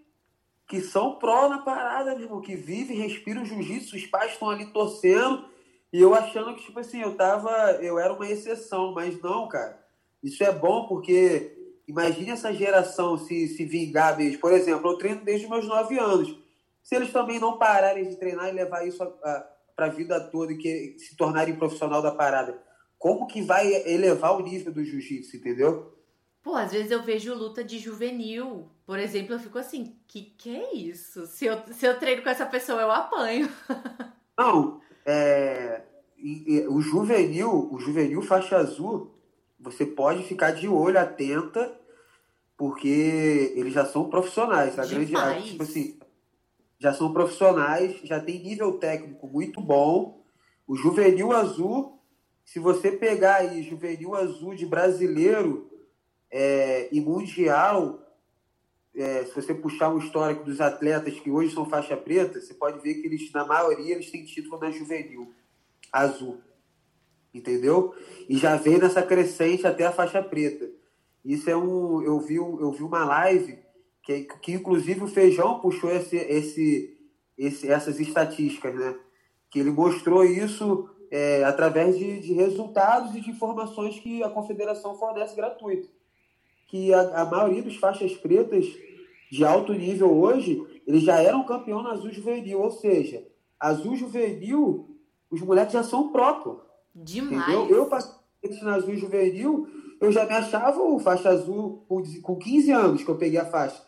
que são pró na parada, mesmo, que vive, respira o jiu-jitsu, os pais estão ali torcendo, e eu achando que, tipo assim, eu tava. Eu era uma exceção, mas não, cara. Isso é bom porque Imagine essa geração se, se vingar mesmo. Por exemplo, eu treino desde meus 9 anos. Se eles também não pararem de treinar e levar isso para a vida toda e que, se tornarem profissional da parada, como que vai elevar o nível do jiu-jitsu, entendeu? Pô, às vezes eu vejo luta de juvenil. Por exemplo, eu fico assim, que que é isso? Se eu, se eu treino com essa pessoa, eu apanho. Não, é, o juvenil, o juvenil faixa azul, você pode ficar de olho, atenta, porque eles já são profissionais. A grande, tipo assim, já são profissionais, já tem nível técnico muito bom. O juvenil azul, se você pegar aí juvenil azul de brasileiro é, e mundial, é, se você puxar um histórico dos atletas que hoje são faixa preta, você pode ver que eles, na maioria, eles têm título na juvenil azul entendeu? E já vem nessa crescente até a faixa preta. Isso é um. Eu vi, eu vi uma live que, que inclusive o Feijão puxou esse, esse, esse, essas estatísticas, né? Que ele mostrou isso é, através de, de resultados e de informações que a confederação fornece gratuito. que a, a maioria dos faixas pretas de alto nível hoje, eles já eram campeão na azul juvenil, ou seja, azul juvenil, os moleques já são próprios. Demais. Entendeu? Eu passei na azul juvenil, eu já me achava o faixa azul com, com 15 anos que eu peguei a faixa.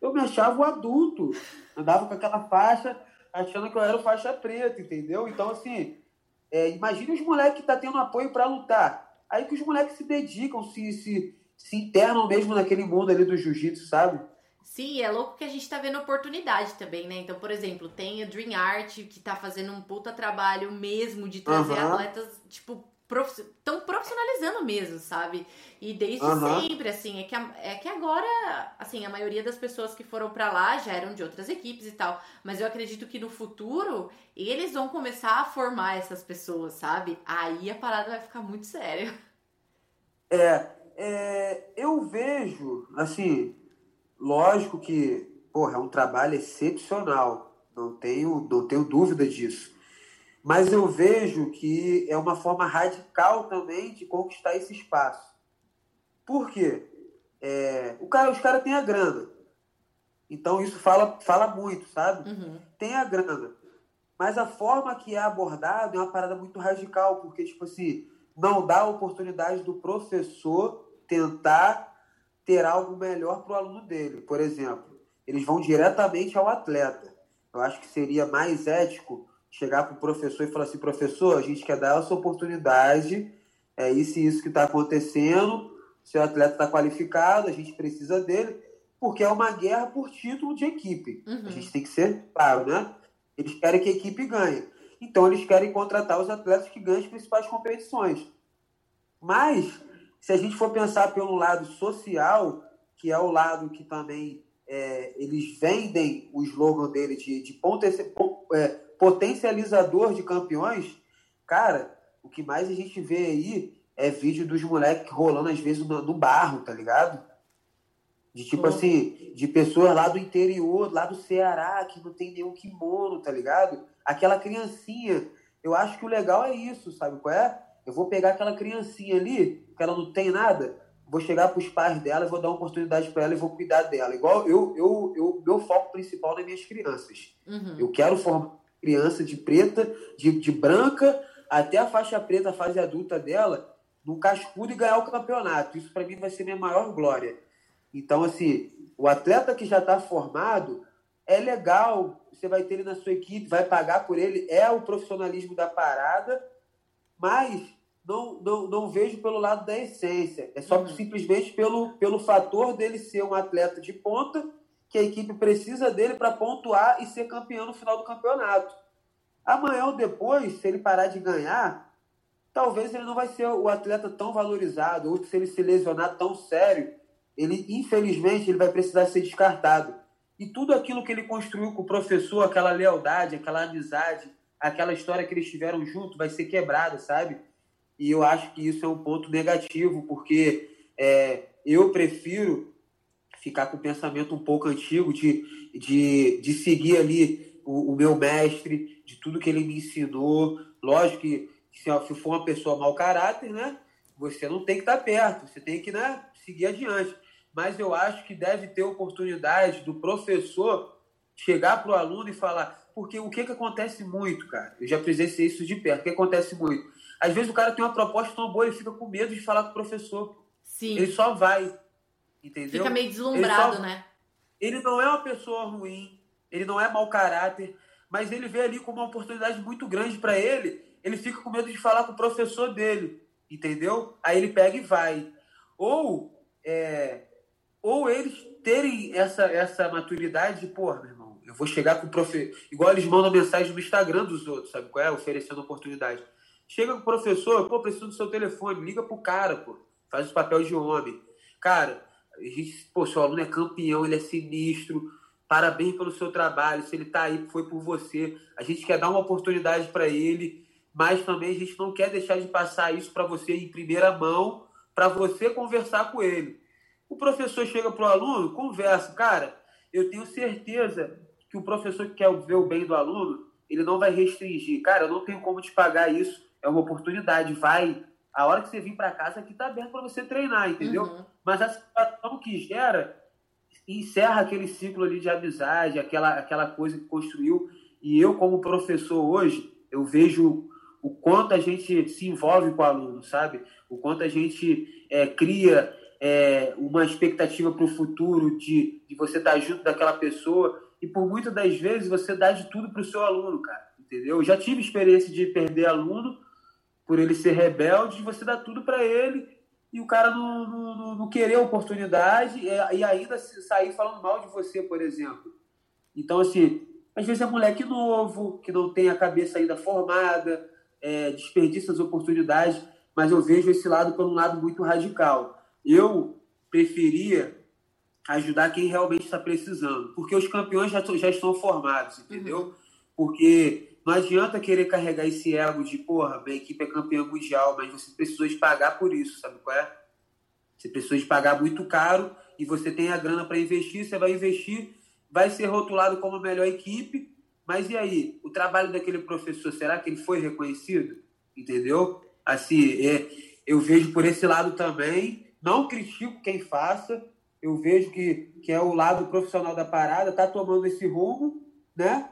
Eu me achava o adulto. Andava com aquela faixa, achando que eu era o faixa preta, entendeu? Então, assim, é, imagine os moleques que tá tendo apoio para lutar. Aí que os moleques se dedicam, se, se, se internam mesmo naquele mundo ali do jiu-jitsu, sabe? Sim, é louco que a gente tá vendo oportunidade também, né? Então, por exemplo, tem o Dream Art, que tá fazendo um puta trabalho mesmo de trazer uhum. atletas, tipo, estão profissionalizando mesmo, sabe? E desde uhum. sempre, assim, é que, a, é que agora, assim, a maioria das pessoas que foram para lá já eram de outras equipes e tal, mas eu acredito que no futuro eles vão começar a formar essas pessoas, sabe? Aí a parada vai ficar muito séria. É, é eu vejo, assim, lógico que, porra, é um trabalho excepcional, não tenho, não tenho dúvida disso. Mas eu vejo que é uma forma radical também de conquistar esse espaço. Por quê? É, o cara, os caras têm a grana. Então isso fala, fala muito, sabe? Uhum. Tem a grana. Mas a forma que é abordado é uma parada muito radical, porque, tipo assim, não dá a oportunidade do professor tentar ter algo melhor para o aluno dele. Por exemplo, eles vão diretamente ao atleta. Eu acho que seria mais ético chegar para o professor e falar assim, professor, a gente quer dar essa oportunidade, é isso e isso que está acontecendo, seu atleta está qualificado, a gente precisa dele, porque é uma guerra por título de equipe. Uhum. A gente tem que ser claro, né? Eles querem que a equipe ganhe. Então, eles querem contratar os atletas que ganham as principais competições. Mas, se a gente for pensar pelo lado social, que é o lado que também é, eles vendem o slogan dele de, de ponto, é, potencializador de campeões, cara, o que mais a gente vê aí é vídeo dos moleques rolando às vezes no, no barro, tá ligado? De tipo uhum. assim, de pessoas lá do interior, lá do Ceará, que não tem nenhum kimono, tá ligado? Aquela criancinha. Eu acho que o legal é isso, sabe qual é? Eu vou pegar aquela criancinha ali, que ela não tem nada, vou chegar para os pais dela, vou dar uma oportunidade para ela e vou cuidar dela. Igual eu, eu, eu, meu foco principal nas minhas crianças. Uhum. Eu quero formar criança de preta, de, de branca, até a faixa preta, a fase adulta dela, no cascudo e ganhar o campeonato. Isso para mim vai ser minha maior glória. Então, assim, o atleta que já está formado é legal, você vai ter ele na sua equipe, vai pagar por ele, é o profissionalismo da parada, mas não, não, não vejo pelo lado da essência. É só uhum. simplesmente pelo, pelo fator dele ser um atleta de ponta que a equipe precisa dele para pontuar e ser campeão no final do campeonato. Amanhã ou depois, se ele parar de ganhar, talvez ele não vai ser o atleta tão valorizado, ou se ele se lesionar tão sério, ele infelizmente ele vai precisar ser descartado. E tudo aquilo que ele construiu com o professor, aquela lealdade, aquela amizade, aquela história que eles tiveram junto, vai ser quebrada, sabe? E eu acho que isso é um ponto negativo, porque é, eu prefiro ficar com o pensamento um pouco antigo de, de, de seguir ali o, o meu mestre, de tudo que ele me ensinou. Lógico que se, se for uma pessoa mau caráter, né? Você não tem que estar perto, você tem que né, seguir adiante. Mas eu acho que deve ter oportunidade do professor chegar para o aluno e falar. Porque o que, que acontece muito, cara? Eu já presenciei isso de perto. O que acontece muito? Às vezes o cara tem uma proposta tão boa, ele fica com medo de falar com o professor. Sim. Ele só vai. Entendeu? Fica meio deslumbrado, ele só, né? Ele não é uma pessoa ruim, ele não é mau caráter, mas ele vê ali como uma oportunidade muito grande para ele. Ele fica com medo de falar com o professor dele, entendeu? Aí ele pega e vai. Ou, é, ou eles terem essa, essa maturidade de, pô, meu irmão, eu vou chegar com o professor. Igual eles mandam mensagem no Instagram dos outros, sabe qual é? Oferecendo oportunidade. Chega com o professor, pô, preciso do seu telefone, liga pro cara, pô. Faz o papel de homem. Cara, gente, pô, seu aluno é campeão, ele é sinistro, parabéns pelo seu trabalho, se ele está aí, foi por você. A gente quer dar uma oportunidade para ele, mas também a gente não quer deixar de passar isso para você em primeira mão, para você conversar com ele. O professor chega para o aluno, conversa, cara, eu tenho certeza que o professor que quer ver o bem do aluno, ele não vai restringir. Cara, eu não tenho como te pagar isso, é uma oportunidade, vai, A hora que você vir para casa, aqui tá aberto para você treinar, entendeu? Uhum. Mas a situação que gera encerra aquele ciclo ali de amizade, aquela, aquela coisa que construiu. E eu, como professor hoje, eu vejo o quanto a gente se envolve com o aluno, sabe? O quanto a gente é, cria é, uma expectativa para o futuro de, de você estar tá junto daquela pessoa. E por muitas das vezes você dá de tudo para o seu aluno, cara. Entendeu? Eu já tive experiência de perder aluno por ele ser rebelde, você dá tudo para ele e o cara não, não, não querer a oportunidade e ainda sair falando mal de você, por exemplo. Então, assim, às vezes é moleque novo, que não tem a cabeça ainda formada, é, desperdiça as oportunidades, mas eu vejo esse lado por um lado muito radical. Eu preferia ajudar quem realmente está precisando, porque os campeões já, já estão formados, entendeu? Uhum. Porque não adianta querer carregar esse ego de, porra, minha equipe é campeã mundial, mas você precisou de pagar por isso, sabe qual é? Você precisou de pagar muito caro e você tem a grana para investir, você vai investir, vai ser rotulado como a melhor equipe, mas e aí? O trabalho daquele professor, será que ele foi reconhecido? Entendeu? Assim, é, eu vejo por esse lado também, não critico quem faça, eu vejo que, que é o lado profissional da parada, tá tomando esse rumo, né?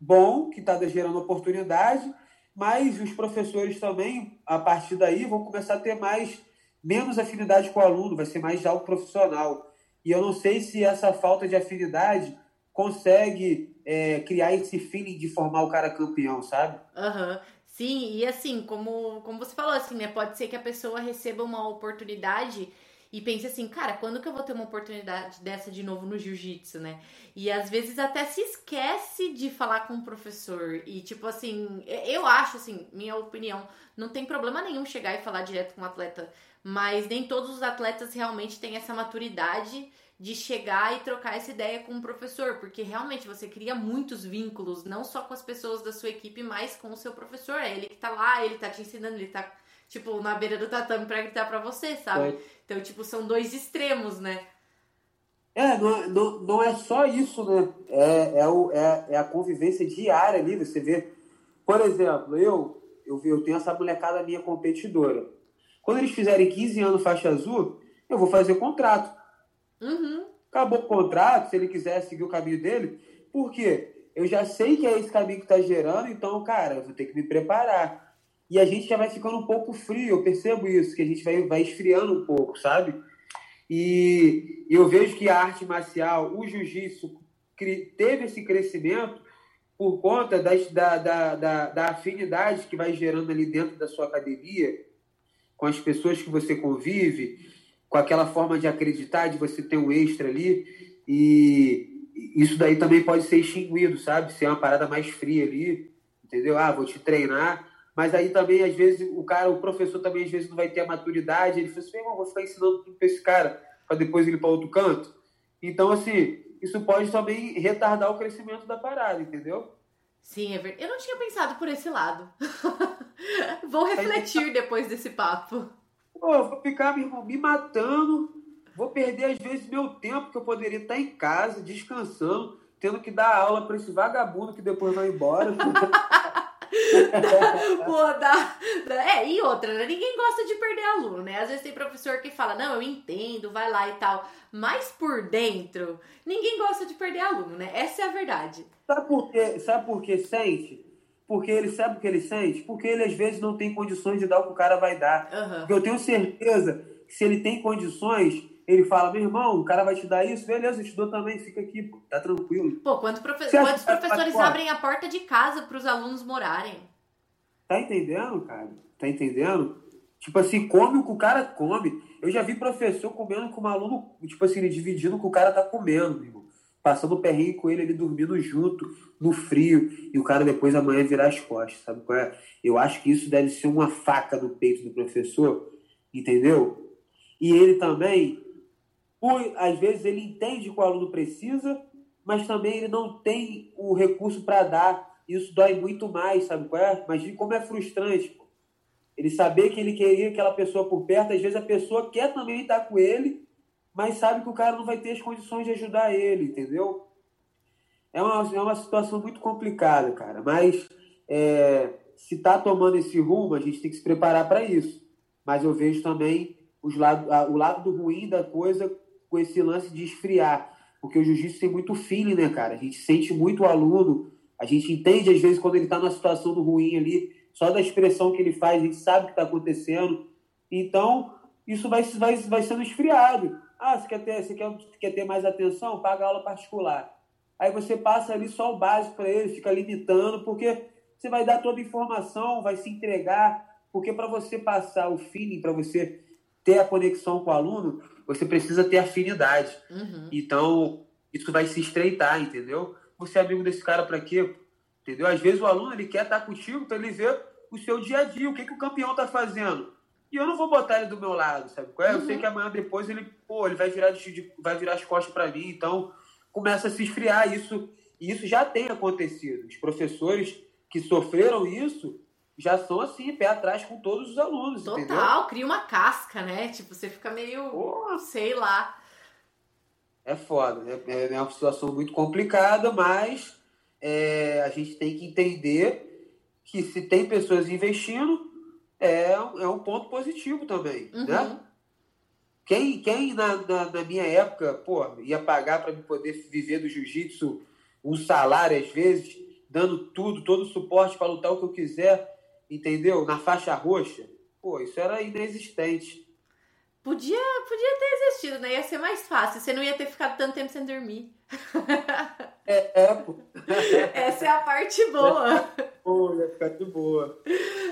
Bom, que está gerando oportunidade, mas os professores também, a partir daí, vão começar a ter mais menos afinidade com o aluno, vai ser mais algo profissional. E eu não sei se essa falta de afinidade consegue é, criar esse feeling de formar o cara campeão, sabe? Aham. Uhum. Sim, e assim, como, como você falou, assim, né? Pode ser que a pessoa receba uma oportunidade e pense assim, cara, quando que eu vou ter uma oportunidade dessa de novo no jiu-jitsu, né? E às vezes até se esquece de falar com o professor. E tipo assim, eu acho assim, minha opinião, não tem problema nenhum chegar e falar direto com o atleta, mas nem todos os atletas realmente têm essa maturidade de chegar e trocar essa ideia com o professor, porque realmente você cria muitos vínculos, não só com as pessoas da sua equipe, mas com o seu professor. É ele que tá lá, ele tá te ensinando, ele tá tipo, na beira do tatame pra gritar pra você, sabe? Então, tipo, são dois extremos, né? É, não, não, não é só isso, né? É, é, o, é, é a convivência diária ali, você vê. Por exemplo, eu, eu, eu tenho essa molecada minha competidora. Quando eles fizerem 15 anos faixa azul, eu vou fazer contrato. Uhum. Acabou o contrato, se ele quiser seguir o caminho dele. Por quê? Eu já sei que é esse caminho que está gerando, então, cara, eu vou ter que me preparar e a gente já vai ficando um pouco frio, eu percebo isso, que a gente vai, vai esfriando um pouco, sabe? E eu vejo que a arte marcial, o jiu-jitsu, teve esse crescimento por conta das, da, da, da, da afinidade que vai gerando ali dentro da sua academia, com as pessoas que você convive, com aquela forma de acreditar, de você ter um extra ali. E isso daí também pode ser extinguido, sabe? Ser uma parada mais fria ali, entendeu? Ah, vou te treinar mas aí também, às vezes, o cara, o professor também, às vezes, não vai ter a maturidade. Ele fala assim, irmão, vou ficar ensinando tudo para esse cara, para depois ele ir para outro canto. Então, assim, isso pode também retardar o crescimento da parada, entendeu? Sim, é verdade. Eu não tinha pensado por esse lado. vou refletir depois desse papo. Pô, vou ficar, meu irmão, me matando. Vou perder, às vezes, meu tempo que eu poderia estar em casa, descansando, tendo que dar aula para esse vagabundo que depois vai embora. Pô, dá, é, e outra, né? ninguém gosta de perder aluno, né? Às vezes tem professor que fala, não, eu entendo, vai lá e tal. Mas por dentro, ninguém gosta de perder aluno, né? Essa é a verdade. Sabe por quê? Sabe por que sente? Porque ele sabe o que ele sente? Porque ele às vezes não tem condições de dar o que o cara vai dar. Uhum. Porque eu tenho certeza que se ele tem condições, ele fala, meu irmão, o cara vai te dar isso, beleza, eu te dou também, fica aqui, pô, tá tranquilo. Pô, quanto profe quantos professores abrem a porta de casa para os alunos morarem? Tá entendendo, cara? Tá entendendo? Tipo assim, come o que o cara come. Eu já vi professor comendo com um aluno, tipo assim, ele dividindo o que o cara tá comendo, meu irmão. Passando o perrinho com ele, ele dormindo junto, no frio, e o cara depois amanhã virar as costas, sabe qual é? Eu acho que isso deve ser uma faca no peito do professor, entendeu? E ele também por, às vezes ele entende que o aluno precisa, mas também ele não tem o recurso para dar. Isso dói muito mais, sabe qual é? Imagina como é frustrante. Pô. Ele saber que ele queria aquela pessoa por perto, às vezes a pessoa quer também estar com ele, mas sabe que o cara não vai ter as condições de ajudar ele, entendeu? É uma, é uma situação muito complicada, cara. Mas é, se tá tomando esse rumo, a gente tem que se preparar para isso. mas eu vejo também os lado, o lado ruim da coisa com esse lance de esfriar. Porque o jiu-jitsu tem muito feeling, né, cara? A gente sente muito o aluno, a gente entende, às vezes, quando ele está numa situação do ruim ali, só da expressão que ele faz, a gente sabe o que está acontecendo. Então, isso vai, vai, vai sendo esfriado. Ah, você quer, ter, você quer, quer ter mais atenção? Paga aula particular. Aí você passa ali só o básico para ele, fica limitando, porque você vai dar toda a informação, vai se entregar, porque para você passar o feeling, para você ter a conexão com o aluno, você precisa ter afinidade. Uhum. Então, isso vai se estreitar, entendeu? Você é amigo desse cara para quê? Entendeu? Às vezes o aluno ele quer estar contigo para ele ver o seu dia a dia, o que, que o campeão está fazendo. E eu não vou botar ele do meu lado, sabe? Uhum. Eu sei que amanhã depois ele, pô, ele vai virar, de, vai virar as costas para mim, então começa a se esfriar isso. E isso já tem acontecido. Os professores que sofreram isso já são assim, pé atrás com todos os alunos. Total, entendeu? cria uma casca, né? Tipo, você fica meio. Porra. sei lá. É foda, é, é uma situação muito complicada, mas é, a gente tem que entender que se tem pessoas investindo, é, é um ponto positivo também, uhum. né? Quem, quem na, na, na, minha época, pô, ia pagar para poder viver do jiu-jitsu um salário, às vezes, dando tudo, todo o suporte para lutar o que eu quiser, entendeu? Na faixa roxa, pô, isso era inexistente. Podia, podia ter existido, né? Ia ser mais fácil. Você não ia ter ficado tanto tempo sem dormir. É, é pô. Essa é a parte boa. Pô, ia ficar de boa.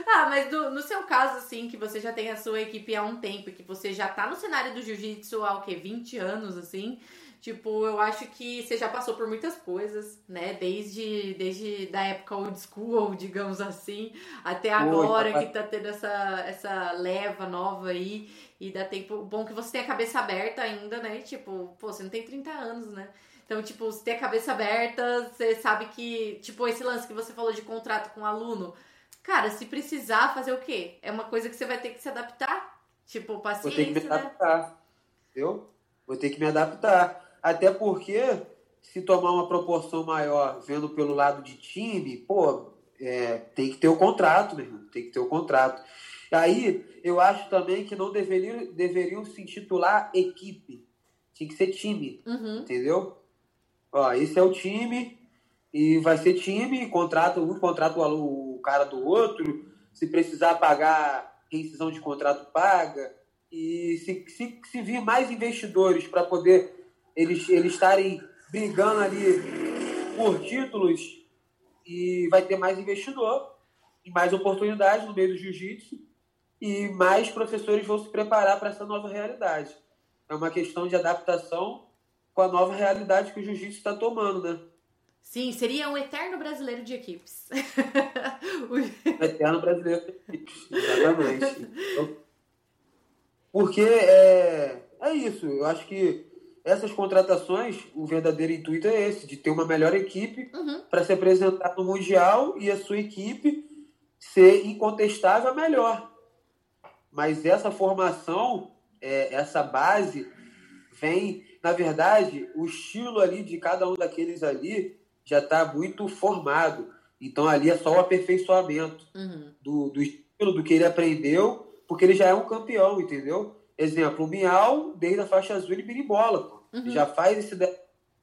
Ah, mas do, no seu caso, assim, que você já tem a sua equipe há um tempo, que você já tá no cenário do jiu-jitsu há o quê? 20 anos, assim. Tipo, eu acho que você já passou por muitas coisas, né? Desde, desde da época old school, digamos assim, até agora Oi, que tá tendo essa, essa leva nova aí. E dá tempo. Bom que você tem a cabeça aberta ainda, né? Tipo, pô, você não tem 30 anos, né? Então, tipo, você tem a cabeça aberta, você sabe que, tipo, esse lance que você falou de contrato com o aluno, cara, se precisar fazer o quê? É uma coisa que você vai ter que se adaptar. Tipo, paciência, Vou ter que me adaptar. Né? Entendeu? Vou ter que me adaptar. Até porque, se tomar uma proporção maior, vendo pelo lado de time, pô, é, tem que ter o contrato, meu irmão, tem que ter o contrato. Aí, eu acho também que não deveriam, deveriam se intitular equipe. Tinha que ser time, uhum. entendeu? Ó, esse é o time e vai ser time, contrata um contrata o, o cara do outro, se precisar pagar rescisão de contrato, paga. E se, se, se vir mais investidores para poder eles, eles estarem brigando ali por títulos e vai ter mais investidor e mais oportunidade no meio do jiu-jitsu e mais professores vão se preparar para essa nova realidade. É uma questão de adaptação com a nova realidade que o jiu-jitsu está tomando, né? Sim, seria um eterno brasileiro de equipes. um eterno brasileiro de equipes, exatamente. Então, porque é, é isso, eu acho que essas contratações, o verdadeiro intuito é esse, de ter uma melhor equipe uhum. para se apresentar no Mundial e a sua equipe ser incontestável melhor. Mas essa formação, é, essa base, vem, na verdade, o estilo ali de cada um daqueles ali já está muito formado. Então ali é só o aperfeiçoamento uhum. do, do estilo, do que ele aprendeu, porque ele já é um campeão, entendeu? Exemplo, o Miau, desde a faixa azul, ele birimbola, Uhum. Já faz esse,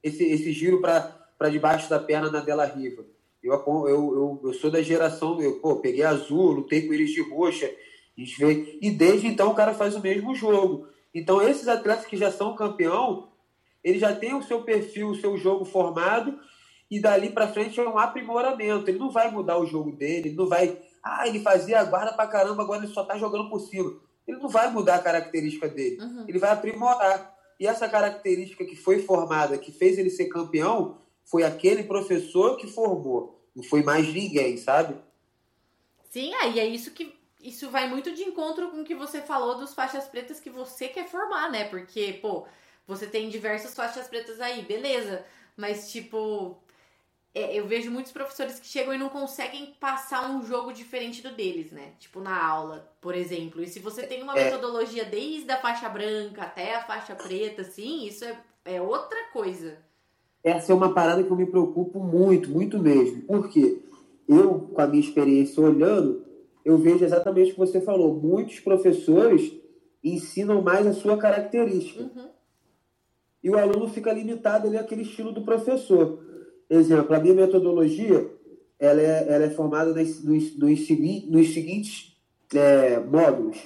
esse, esse giro para debaixo da perna na Della Riva. Eu, eu, eu, eu sou da geração, eu pô, peguei azul, lutei com eles de roxa, a gente vê, e desde então o cara faz o mesmo jogo. Então esses atletas que já são campeão, ele já tem o seu perfil, o seu jogo formado, e dali para frente é um aprimoramento. Ele não vai mudar o jogo dele, ele não vai. Ah, ele fazia a guarda pra caramba, agora ele só tá jogando por cima. Ele não vai mudar a característica dele. Uhum. Ele vai aprimorar. E essa característica que foi formada, que fez ele ser campeão, foi aquele professor que formou. Não foi mais ninguém, sabe? Sim, aí é isso que. Isso vai muito de encontro com o que você falou dos faixas pretas que você quer formar, né? Porque, pô, você tem diversas faixas pretas aí, beleza. Mas, tipo, é, eu vejo muitos professores que chegam e não conseguem passar um jogo diferente do deles, né? Tipo na aula, por exemplo. E se você tem uma é. metodologia desde a faixa branca até a faixa preta, assim, isso é, é outra coisa. Essa é uma parada que eu me preocupo muito, muito mesmo. Porque eu, com a minha experiência olhando, eu vejo exatamente o que você falou. Muitos professores ensinam mais a sua característica. Uhum. E o aluno fica limitado ali àquele estilo do professor. Exemplo, a minha metodologia ela é, ela é formada nos, nos, nos, nos seguintes é, módulos.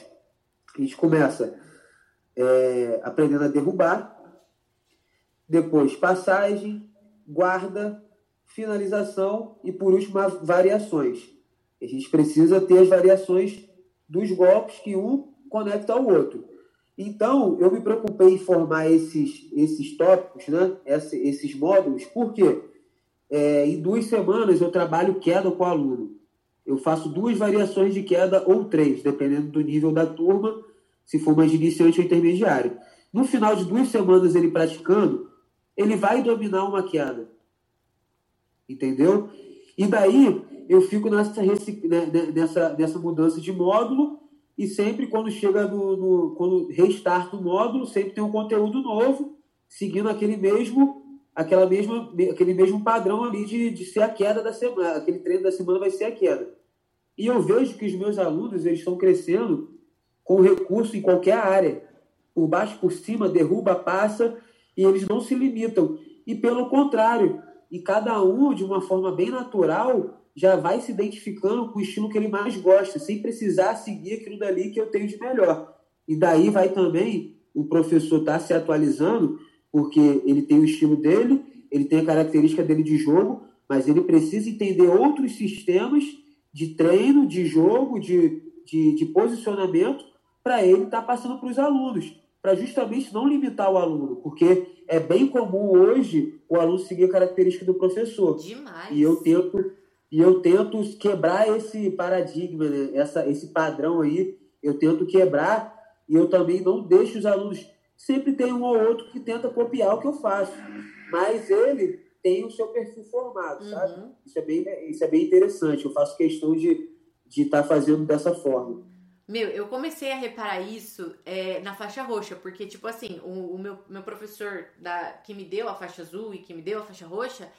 A gente começa é, aprendendo a derrubar, depois passagem, guarda, finalização e, por último, variações. A gente precisa ter as variações dos golpes que um conecta ao outro. Então, eu me preocupei em formar esses, esses tópicos, né? Esse, esses módulos, porque é, em duas semanas eu trabalho queda com o aluno. Eu faço duas variações de queda ou três, dependendo do nível da turma, se for mais iniciante ou intermediário. No final de duas semanas ele praticando, ele vai dominar uma queda. Entendeu? E daí eu fico nessa, né, né, nessa, nessa mudança de módulo e sempre quando chega no, no quando restart o módulo, sempre tem um conteúdo novo, seguindo aquele mesmo aquela mesma, aquele mesmo padrão ali de, de ser a queda da semana, aquele treino da semana vai ser a queda. E eu vejo que os meus alunos eles estão crescendo com recurso em qualquer área, por baixo, por cima, derruba, passa, e eles não se limitam. E pelo contrário, e cada um, de uma forma bem natural, já vai se identificando com o estilo que ele mais gosta, sem precisar seguir aquilo dali que eu tenho de melhor. E daí vai também o professor estar tá se atualizando, porque ele tem o estilo dele, ele tem a característica dele de jogo, mas ele precisa entender outros sistemas de treino, de jogo, de, de, de posicionamento, para ele estar tá passando para os alunos, para justamente não limitar o aluno, porque é bem comum hoje o aluno seguir a característica do professor. Demais. E eu tento e eu tento quebrar esse paradigma, né? Essa, esse padrão aí, eu tento quebrar e eu também não deixo os alunos. Sempre tem um ou outro que tenta copiar o que eu faço, mas ele tem o seu perfil formado, uhum. sabe? Isso é, bem, isso é bem interessante. Eu faço questão de estar de tá fazendo dessa forma. Meu, eu comecei a reparar isso é, na faixa roxa, porque, tipo assim, o, o, meu, meu professor da, que me deu a faixa azul e que me deu a faixa roxa,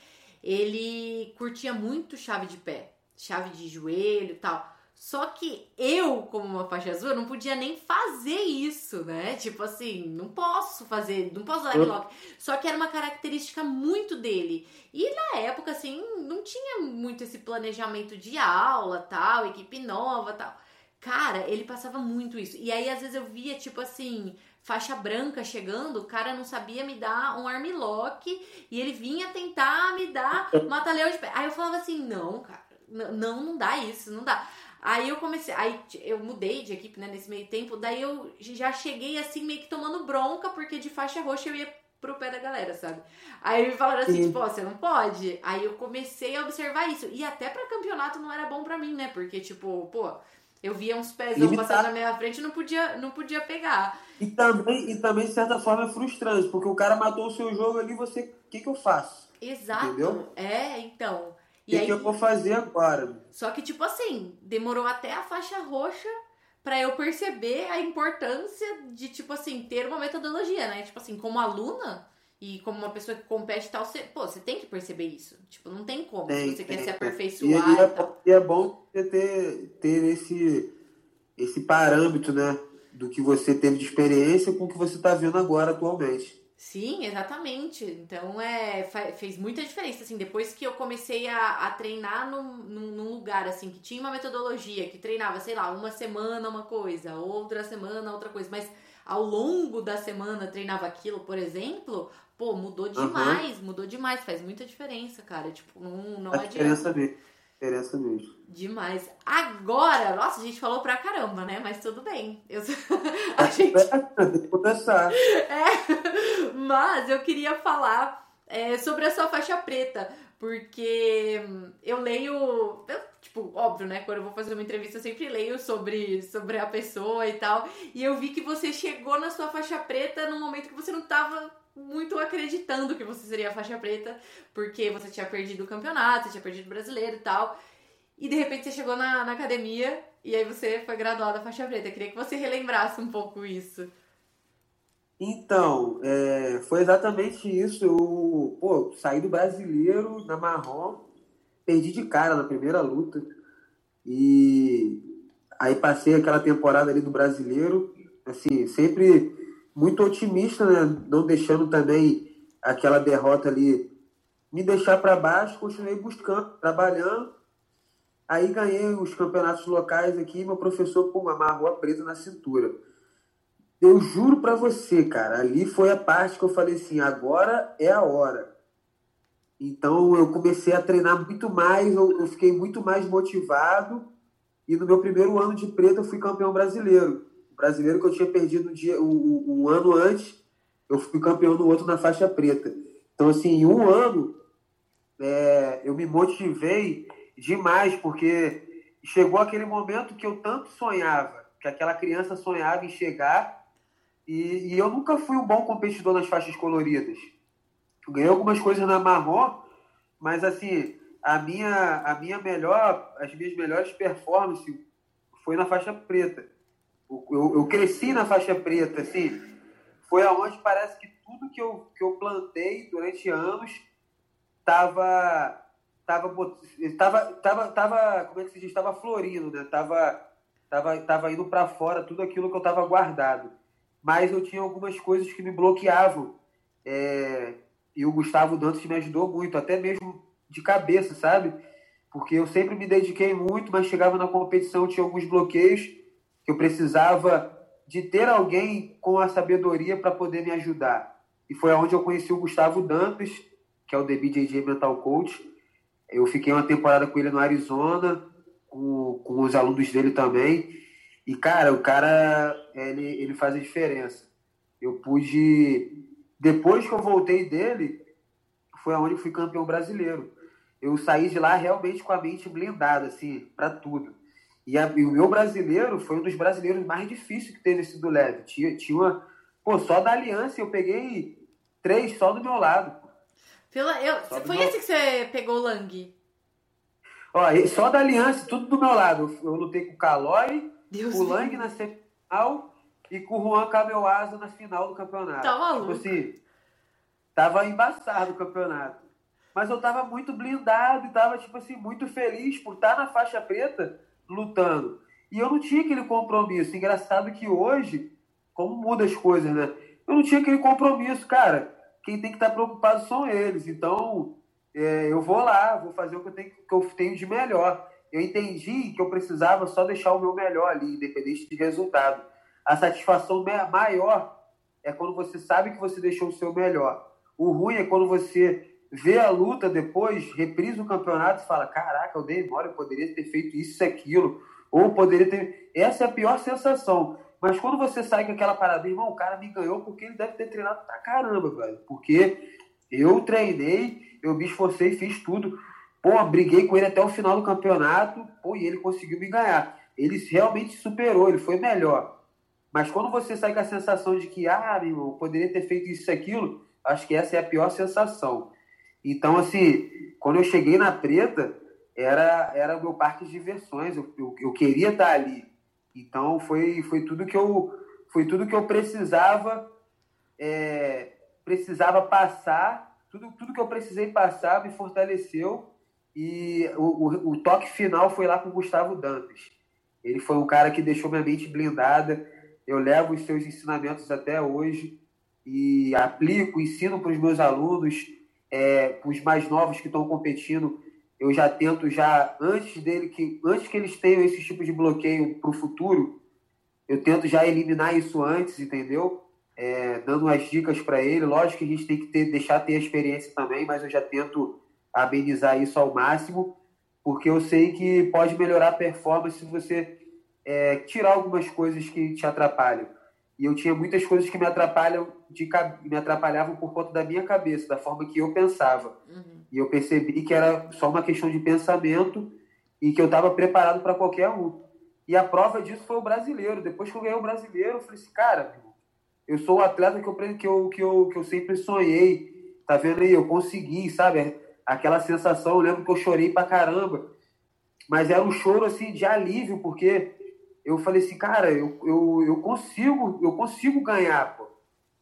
ele curtia muito chave de pé, chave de joelho e tal. Só que eu, como uma faixa azul, não podia nem fazer isso, né? Tipo assim, não posso fazer, não posso dar lock. Só que era uma característica muito dele. E na época, assim, não tinha muito esse planejamento de aula, tal, equipe nova, tal. Cara, ele passava muito isso. E aí, às vezes, eu via, tipo assim, faixa branca chegando, o cara não sabia me dar um armlock e ele vinha tentar me dar mata-leão de pé. Aí eu falava assim, não, cara, não, não dá isso, não dá. Aí eu comecei, aí eu mudei de equipe, né, nesse meio tempo, daí eu já cheguei assim meio que tomando bronca, porque de faixa roxa eu ia pro pé da galera, sabe? Aí me falaram assim, Sim. tipo, você não pode. Aí eu comecei a observar isso. E até para campeonato não era bom para mim, né? Porque, tipo, pô, eu via uns pés passando na minha frente e não podia, não podia pegar. E também, e também, de certa forma, é frustrante, porque o cara matou o seu jogo ali, você. O que, que eu faço? Exato. Entendeu? É, então. O que, que eu vou fazer agora? Só que, tipo assim, demorou até a faixa roxa para eu perceber a importância de, tipo assim, ter uma metodologia, né? Tipo assim, como aluna, e como uma pessoa que compete e tal, você, pô, você tem que perceber isso. Tipo, não tem como. Tem, se você tem, quer se aperfeiçoar. E, e, é, e, é, bom você ter, ter esse, esse parâmetro, né? Do que você teve de experiência com o que você está vendo agora atualmente. Sim, exatamente. Então é, fez muita diferença. Assim, depois que eu comecei a, a treinar num, num, lugar assim que tinha uma metodologia, que treinava, sei lá, uma semana uma coisa, outra semana outra coisa, mas ao longo da semana treinava aquilo, por exemplo, pô, mudou demais, uhum. mudou demais, faz muita diferença, cara. Tipo, não, não a diferença mesmo. Diferença mesmo. Demais. Agora, nossa, a gente falou pra caramba, né? Mas tudo bem. Eu... a gente. Começar. É, mas eu queria falar é, sobre a sua faixa preta, porque eu leio. Eu, tipo, óbvio, né? Quando eu vou fazer uma entrevista, eu sempre leio sobre, sobre a pessoa e tal. E eu vi que você chegou na sua faixa preta num momento que você não tava muito acreditando que você seria faixa preta, porque você tinha perdido o campeonato, você tinha perdido o brasileiro e tal. E de repente você chegou na, na academia e aí você foi graduada faixa preta. Eu queria que você relembrasse um pouco isso. Então, é, foi exatamente isso. Eu pô, saí do brasileiro na marrom, perdi de cara na primeira luta. E Aí passei aquela temporada ali do brasileiro, assim, sempre muito otimista, né? Não deixando também aquela derrota ali me deixar para baixo, continuei buscando, trabalhando. Aí ganhei os campeonatos locais aqui, meu professor pum, amarrou a presa na cintura. Eu juro para você, cara, ali foi a parte que eu falei assim, agora é a hora. Então eu comecei a treinar muito mais, eu, eu fiquei muito mais motivado. E no meu primeiro ano de preta eu fui campeão brasileiro. O brasileiro que eu tinha perdido um, dia, um, um ano antes, eu fui campeão no outro na faixa preta. Então, assim, em um ano, é, eu me motivei demais, porque chegou aquele momento que eu tanto sonhava, que aquela criança sonhava em chegar e, e, eu nunca fui um bom competidor nas faixas coloridas. Eu ganhei algumas coisas na marrom, mas assim, a minha, a minha melhor, as minhas melhores performances foi na faixa preta. Eu, eu, cresci na faixa preta, assim, foi aonde parece que tudo que eu, que eu plantei durante anos estava tava, tava, tava, tava, como é que se diz, estava florindo, né? Tava, tava, tava indo para fora tudo aquilo que eu estava guardado mas eu tinha algumas coisas que me bloqueavam. É, e o Gustavo Dantas me ajudou muito, até mesmo de cabeça, sabe? Porque eu sempre me dediquei muito, mas chegava na competição, tinha alguns bloqueios que eu precisava de ter alguém com a sabedoria para poder me ajudar. E foi aonde eu conheci o Gustavo Dantas, que é o DBJJ Mental Coach. Eu fiquei uma temporada com ele no Arizona, com, com os alunos dele também. E, cara, o cara, ele, ele faz a diferença. Eu pude. Depois que eu voltei dele, foi aonde eu fui campeão brasileiro. Eu saí de lá realmente com a mente blindada, assim, para tudo. E, a, e, o meu brasileiro foi um dos brasileiros mais difíceis que teve sido leve. Tinha, tinha uma. Pô, só da aliança eu peguei três só do meu lado. Pela, eu, foi meu... esse que você pegou o Lang? Ó, só da aliança, tudo do meu lado. Eu, lutei com o Calói, Deus o Lang na semifinal e com o Juan Cameloasa na final do campeonato. Tá maluco. Tipo assim, tava embaçado o campeonato. Mas eu tava muito blindado e tava, tipo assim, muito feliz por estar na faixa preta lutando. E eu não tinha aquele compromisso. Engraçado que hoje, como muda as coisas, né? Eu não tinha aquele compromisso, cara. Quem tem que estar preocupado são eles. Então, é, eu vou lá, vou fazer o que eu tenho, que eu tenho de melhor eu entendi que eu precisava só deixar o meu melhor ali, independente de resultado. A satisfação maior é quando você sabe que você deixou o seu melhor. O ruim é quando você vê a luta depois, reprisa o campeonato e fala: Caraca, eu dei mole, eu poderia ter feito isso e aquilo. Ou poderia ter. Essa é a pior sensação. Mas quando você sai com aquela parada, irmão, o cara me ganhou porque ele deve ter treinado pra caramba, velho. Porque eu treinei, eu me esforcei, fiz tudo. Pô, briguei com ele até o final do campeonato, pô, e ele conseguiu me ganhar. Ele realmente superou, ele foi melhor. Mas quando você sai com a sensação de que, ah, meu irmão, poderia ter feito isso e aquilo, acho que essa é a pior sensação. Então, assim, quando eu cheguei na preta, era, era o meu parque de diversões, eu, eu, eu queria estar ali. Então, foi, foi, tudo, que eu, foi tudo que eu precisava, é, precisava passar, tudo, tudo que eu precisei passar me fortaleceu e o, o, o, toque final foi lá com o Gustavo Dantas. Ele foi um cara que deixou minha mente blindada. Eu levo os seus ensinamentos até hoje e aplico, ensino para os meus alunos, é, para os mais novos que estão competindo. Eu já tento já antes dele que antes que eles tenham esse tipo de bloqueio para o futuro, eu tento já eliminar isso antes, entendeu? É, dando as dicas para ele. Lógico que a gente tem que ter, deixar ter a experiência também, mas eu já tento amenizar isso ao máximo, porque eu sei que pode melhorar a performance se você é, tirar algumas coisas que te atrapalham. E eu tinha muitas coisas que me atrapalham, de, me atrapalhavam por conta da minha cabeça, da forma que eu pensava. Uhum. E eu percebi que era só uma questão de pensamento e que eu estava preparado para qualquer um. E a prova disso foi o brasileiro. Depois que eu ganhei o brasileiro, eu falei assim, cara, eu sou o atleta que eu, que eu, que eu, que eu sempre sonhei. Tá vendo aí? Eu consegui, sabe? aquela sensação, eu lembro que eu chorei pra caramba. Mas era um choro assim de alívio, porque eu falei assim, cara, eu, eu, eu consigo, eu consigo ganhar, pô.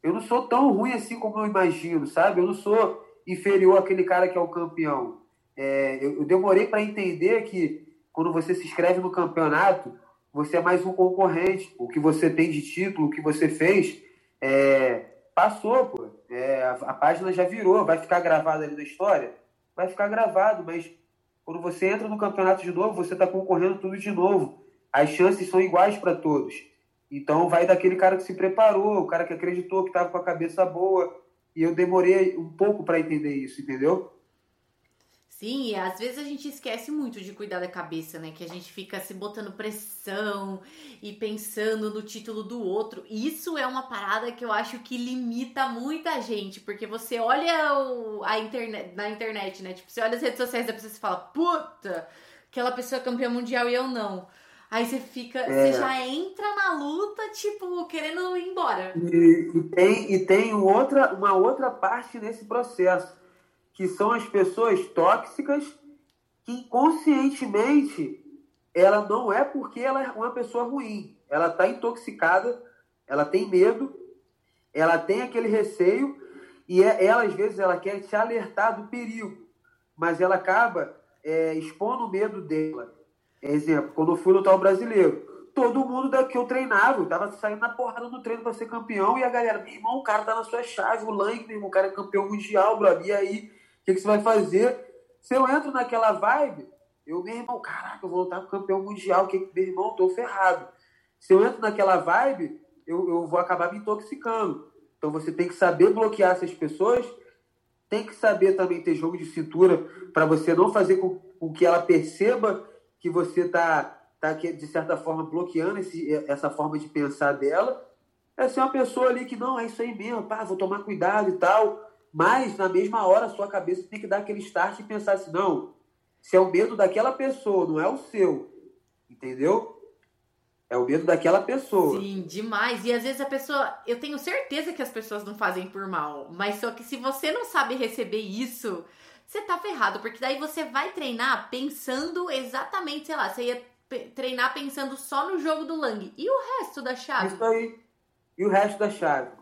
Eu não sou tão ruim assim como eu imagino, sabe? Eu não sou inferior àquele cara que é o campeão. É, eu, eu demorei para entender que quando você se inscreve no campeonato, você é mais um concorrente. O que você tem de título, o que você fez, é, passou, pô. É, a, a, página já virou, vai ficar gravada ali na história? Vai ficar gravado, mas quando você entra no campeonato de novo, você está concorrendo tudo de novo. As chances são iguais para todos. Então vai daquele cara que se preparou, o cara que acreditou, que estava com a cabeça boa. E eu demorei um pouco para entender isso, entendeu? Sim, e às vezes a gente esquece muito de cuidar da cabeça, né? Que a gente fica se botando pressão e pensando no título do outro. Isso é uma parada que eu acho que limita muita gente, porque você olha o, a internet, na internet, né? Tipo, você olha as redes sociais da pessoa e fala, puta, aquela pessoa é campeã mundial e eu não. Aí você fica, é. você já entra na luta, tipo, querendo ir embora. E, e tem, e tem outra, uma outra parte nesse processo que são as pessoas tóxicas que inconscientemente ela não é porque ela é uma pessoa ruim. Ela está intoxicada, ela tem medo, ela tem aquele receio e é, ela às vezes ela quer te alertar do perigo, mas ela acaba é, expondo o medo dela. Exemplo, quando eu fui lutar o brasileiro, todo mundo daqui eu treinava, eu tava saindo na porrada no treino para ser campeão e a galera, meu irmão, o cara tá na sua chave, o Lang, meu irmão, o cara é campeão mundial, brother, e aí que, que você vai fazer? Se eu entro naquela vibe, eu, meu irmão, caraca, eu vou lutar com campeão mundial, que, meu irmão, tô ferrado. Se eu entro naquela vibe, eu, eu vou acabar me intoxicando. Então você tem que saber bloquear essas pessoas, tem que saber também ter jogo de cintura para você não fazer com, com, que ela perceba que você está tá, de certa forma, bloqueando esse, essa forma de pensar dela. É ser uma pessoa ali que, não, é isso aí mesmo, pá, vou tomar cuidado e tal. Mas, na mesma hora, a sua cabeça tem que dar aquele start e pensar assim: não, se é o medo daquela pessoa, não é o seu. Entendeu? É o medo daquela pessoa. Sim, demais. E às vezes a pessoa. Eu tenho certeza que as pessoas não fazem por mal. Mas só que se você não sabe receber isso, você tá ferrado. Porque daí você vai treinar pensando exatamente, sei lá, você ia treinar pensando só no jogo do Lang. E o resto da chave? Isso aí. E o resto da chave?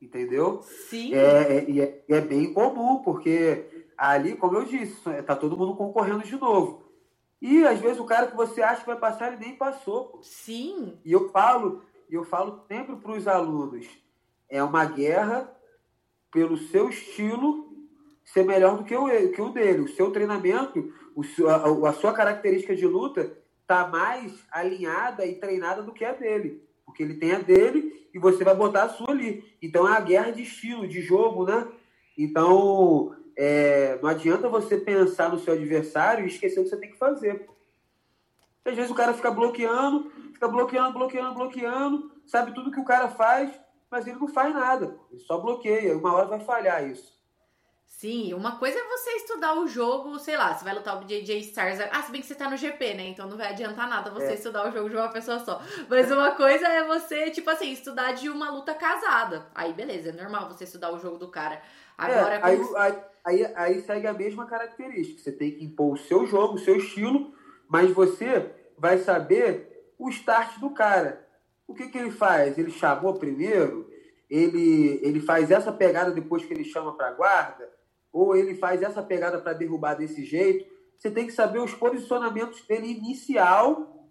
entendeu? Sim. É, é, é, é, bem comum, porque ali, como eu disse, tá todo mundo concorrendo de novo. E às vezes o cara que você acha que vai passar, ele nem passou. Sim. E eu falo, eu falo sempre para os alunos, é uma guerra pelo seu estilo ser melhor do que o, que o dele. O seu treinamento, o, a, a sua característica de luta tá mais alinhada e treinada do que a dele. Porque ele tem a dele e você vai botar a sua ali. Então é a guerra de estilo, de jogo, né? Então é, não adianta você pensar no seu adversário e esquecer o que você tem que fazer. Às vezes o cara fica bloqueando, fica bloqueando, bloqueando, bloqueando, sabe tudo que o cara faz, mas ele não faz nada. Ele só bloqueia. Uma hora vai falhar isso. Sim, uma coisa é você estudar o jogo, sei lá, você vai lutar o BJJ Stars. Ah, se bem que você tá no GP, né? Então não vai adiantar nada você é. estudar o jogo de uma pessoa só. Mas uma coisa é você, tipo assim, estudar de uma luta casada. Aí beleza, é normal você estudar o jogo do cara. Agora. É, aí, aí, aí, aí segue a mesma característica. Você tem que impor o seu jogo, o seu estilo, mas você vai saber o start do cara. O que, que ele faz? Ele chamou primeiro? Ele, ele faz essa pegada depois que ele chama para guarda? Ou ele faz essa pegada para derrubar desse jeito. Você tem que saber os posicionamentos dele inicial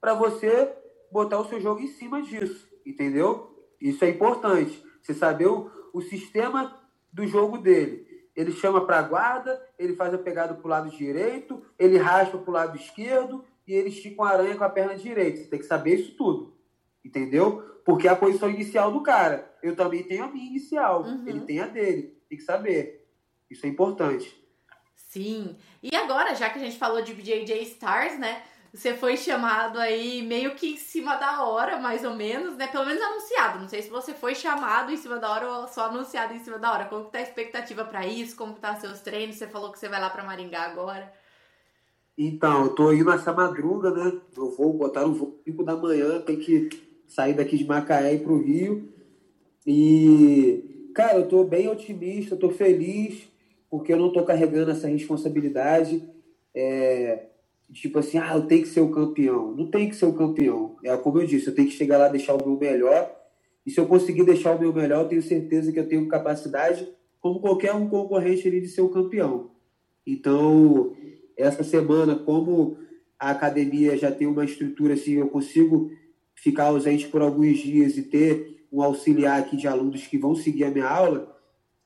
para você botar o seu jogo em cima disso, entendeu? Isso é importante. Você saber o, o sistema do jogo dele. Ele chama para a guarda, ele faz a pegada para o lado direito, ele raspa para o lado esquerdo e ele estica uma aranha com a perna direita. Você tem que saber isso tudo, entendeu? Porque é a posição inicial do cara. Eu também tenho a minha inicial, uhum. ele tem a dele. Tem que saber. Isso é importante. Sim. E agora, já que a gente falou de BJJ Stars, né? Você foi chamado aí meio que em cima da hora, mais ou menos, né? Pelo menos anunciado. Não sei se você foi chamado em cima da hora ou só anunciado em cima da hora. Como que tá a expectativa para isso? Como que tá seus treinos? Você falou que você vai lá para Maringá agora. Então, eu tô indo essa madruga, né? Eu vou botar no voo 5 da manhã, tem que sair daqui de Macaé e pro Rio. E, cara, eu tô bem otimista, tô feliz porque eu não estou carregando essa responsabilidade. É, tipo assim, ah, eu tenho que ser o campeão. Não tem que ser o campeão. É como eu disse, eu tenho que chegar lá deixar o meu melhor. E se eu conseguir deixar o meu melhor, eu tenho certeza que eu tenho capacidade, como qualquer um concorrente ali, de ser o campeão. Então, essa semana, como a academia já tem uma estrutura assim, eu consigo ficar ausente por alguns dias e ter um auxiliar aqui de alunos que vão seguir a minha aula,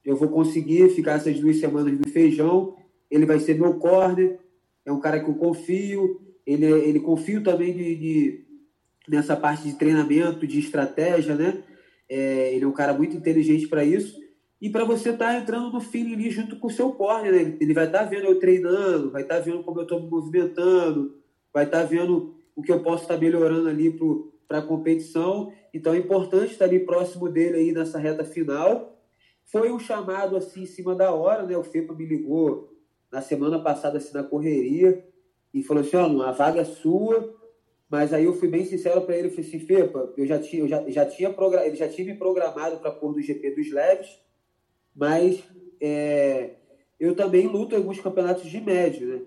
eu vou conseguir ficar essas duas semanas no feijão. Ele vai ser meu corner, é um cara que eu confio. Ele, ele confio também de, de nessa parte de treinamento, de estratégia, né? É, ele é um cara muito inteligente para isso. E para você estar tá entrando no feeling ali junto com o seu corner, né? Ele vai estar tá vendo eu treinando, vai estar tá vendo como eu estou me movimentando, vai estar tá vendo o que eu posso estar tá melhorando ali para a competição. Então é importante estar ali próximo dele aí nessa reta final. Foi um chamado assim em cima da hora, né? O FEPA me ligou na semana passada assim na correria e falou assim, ó, oh, a vaga é sua, mas aí eu fui bem sincero para ele, falei assim, Fepa, eu já tinha, eu já, já tinha ele já tinha me programado para pôr no GP dos leves, mas é, eu também luto em alguns campeonatos de médio, né?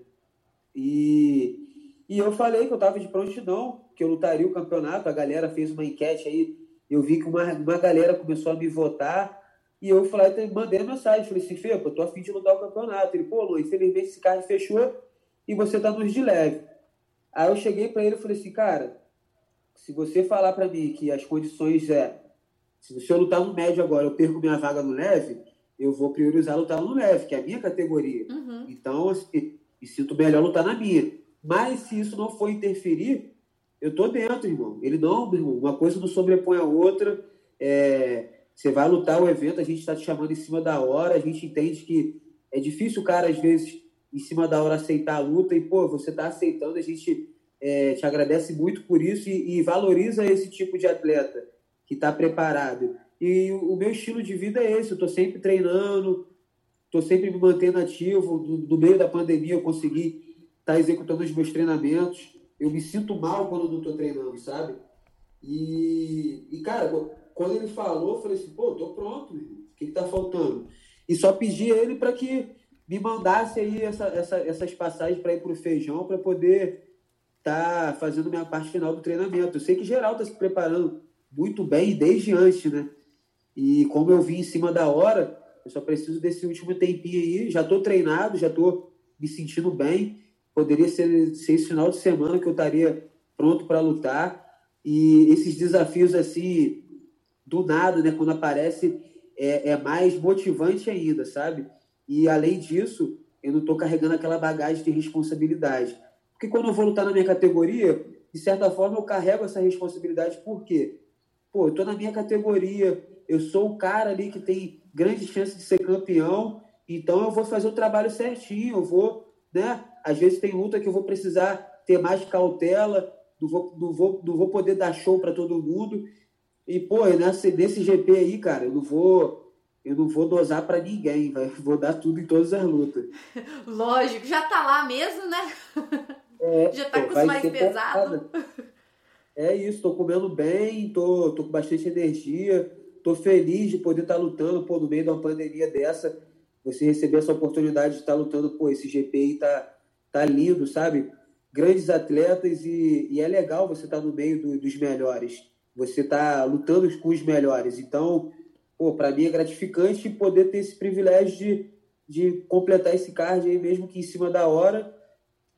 E, e eu falei que eu estava de prontidão, que eu lutaria o campeonato, a galera fez uma enquete aí, eu vi que uma, uma galera começou a me votar, e eu falei, mandei a mensagem, falei assim, Fepa, eu tô afim de lutar o campeonato. Ele, pô, Lu, infelizmente esse carro fechou e você tá nos de leve. Aí eu cheguei para ele e falei assim, cara, se você falar para mim que as condições é, se você lutar no médio agora, eu perco minha vaga no leve, eu vou priorizar lutar no leve, que é a minha categoria. Uhum. Então, assim, me sinto melhor lutar na minha. Mas se isso não for interferir, eu tô dentro, irmão. Ele não, irmão, uma coisa não sobrepõe a outra. É, você vai lutar o evento, a gente está te chamando em cima da hora, a gente entende que é difícil o cara, às vezes, em cima da hora aceitar a luta, e, pô, você está aceitando, a gente é, te agradece muito por isso e, e valoriza esse tipo de atleta que está preparado. E o, o, meu estilo de vida é esse, eu estou sempre treinando, estou sempre me mantendo ativo. No, no, meio da pandemia eu consegui estar tá executando os meus treinamentos. Eu me sinto mal quando não estou treinando, sabe? E, e, cara, quando ele falou, eu falei assim, pô, tô pronto, o que, que tá faltando? E só pedi a ele para que me mandasse aí essa, essa, essas passagens para ir pro feijão para poder tá fazendo minha parte final do treinamento. Eu sei que geral tá se preparando muito bem desde antes, né? E como eu vim em cima da hora, eu só preciso desse último tempinho aí. Já tô treinado, já tô me sentindo bem. Poderia ser, ser esse final de semana que eu estaria pronto para lutar. E esses desafios assim do nada, né, quando aparece, é, é mais motivante ainda, sabe? E além disso, eu não estou carregando aquela bagagem de responsabilidade. Porque quando eu vou lutar na minha categoria, de certa forma eu carrego essa responsabilidade, por quê? Pô, eu tô na minha categoria, eu sou o cara ali que tem grande chance de ser campeão, então eu vou fazer o trabalho certinho, eu vou, né? Às vezes tem luta que eu vou precisar ter mais cautela, não vou, não vou, não vou poder dar show para todo mundo. E, pô, nesse, nesse GP aí, cara, eu não vou. Eu não vou dosar para ninguém, vou dar tudo em todas as lutas. Lógico, já tá lá mesmo, né? É, já tá com os mais pesados. É isso, tô comendo bem, tô, tô com bastante energia, tô feliz de poder estar tá lutando, pô, no meio de uma pandemia dessa, você receber essa oportunidade de estar tá lutando, pô, esse GP aí tá, tá lindo, sabe? Grandes atletas e, e é legal você estar tá no meio do, dos melhores você está lutando com os melhores. Então, para mim é gratificante poder ter esse privilégio de, de completar esse card aí, mesmo que em cima da hora.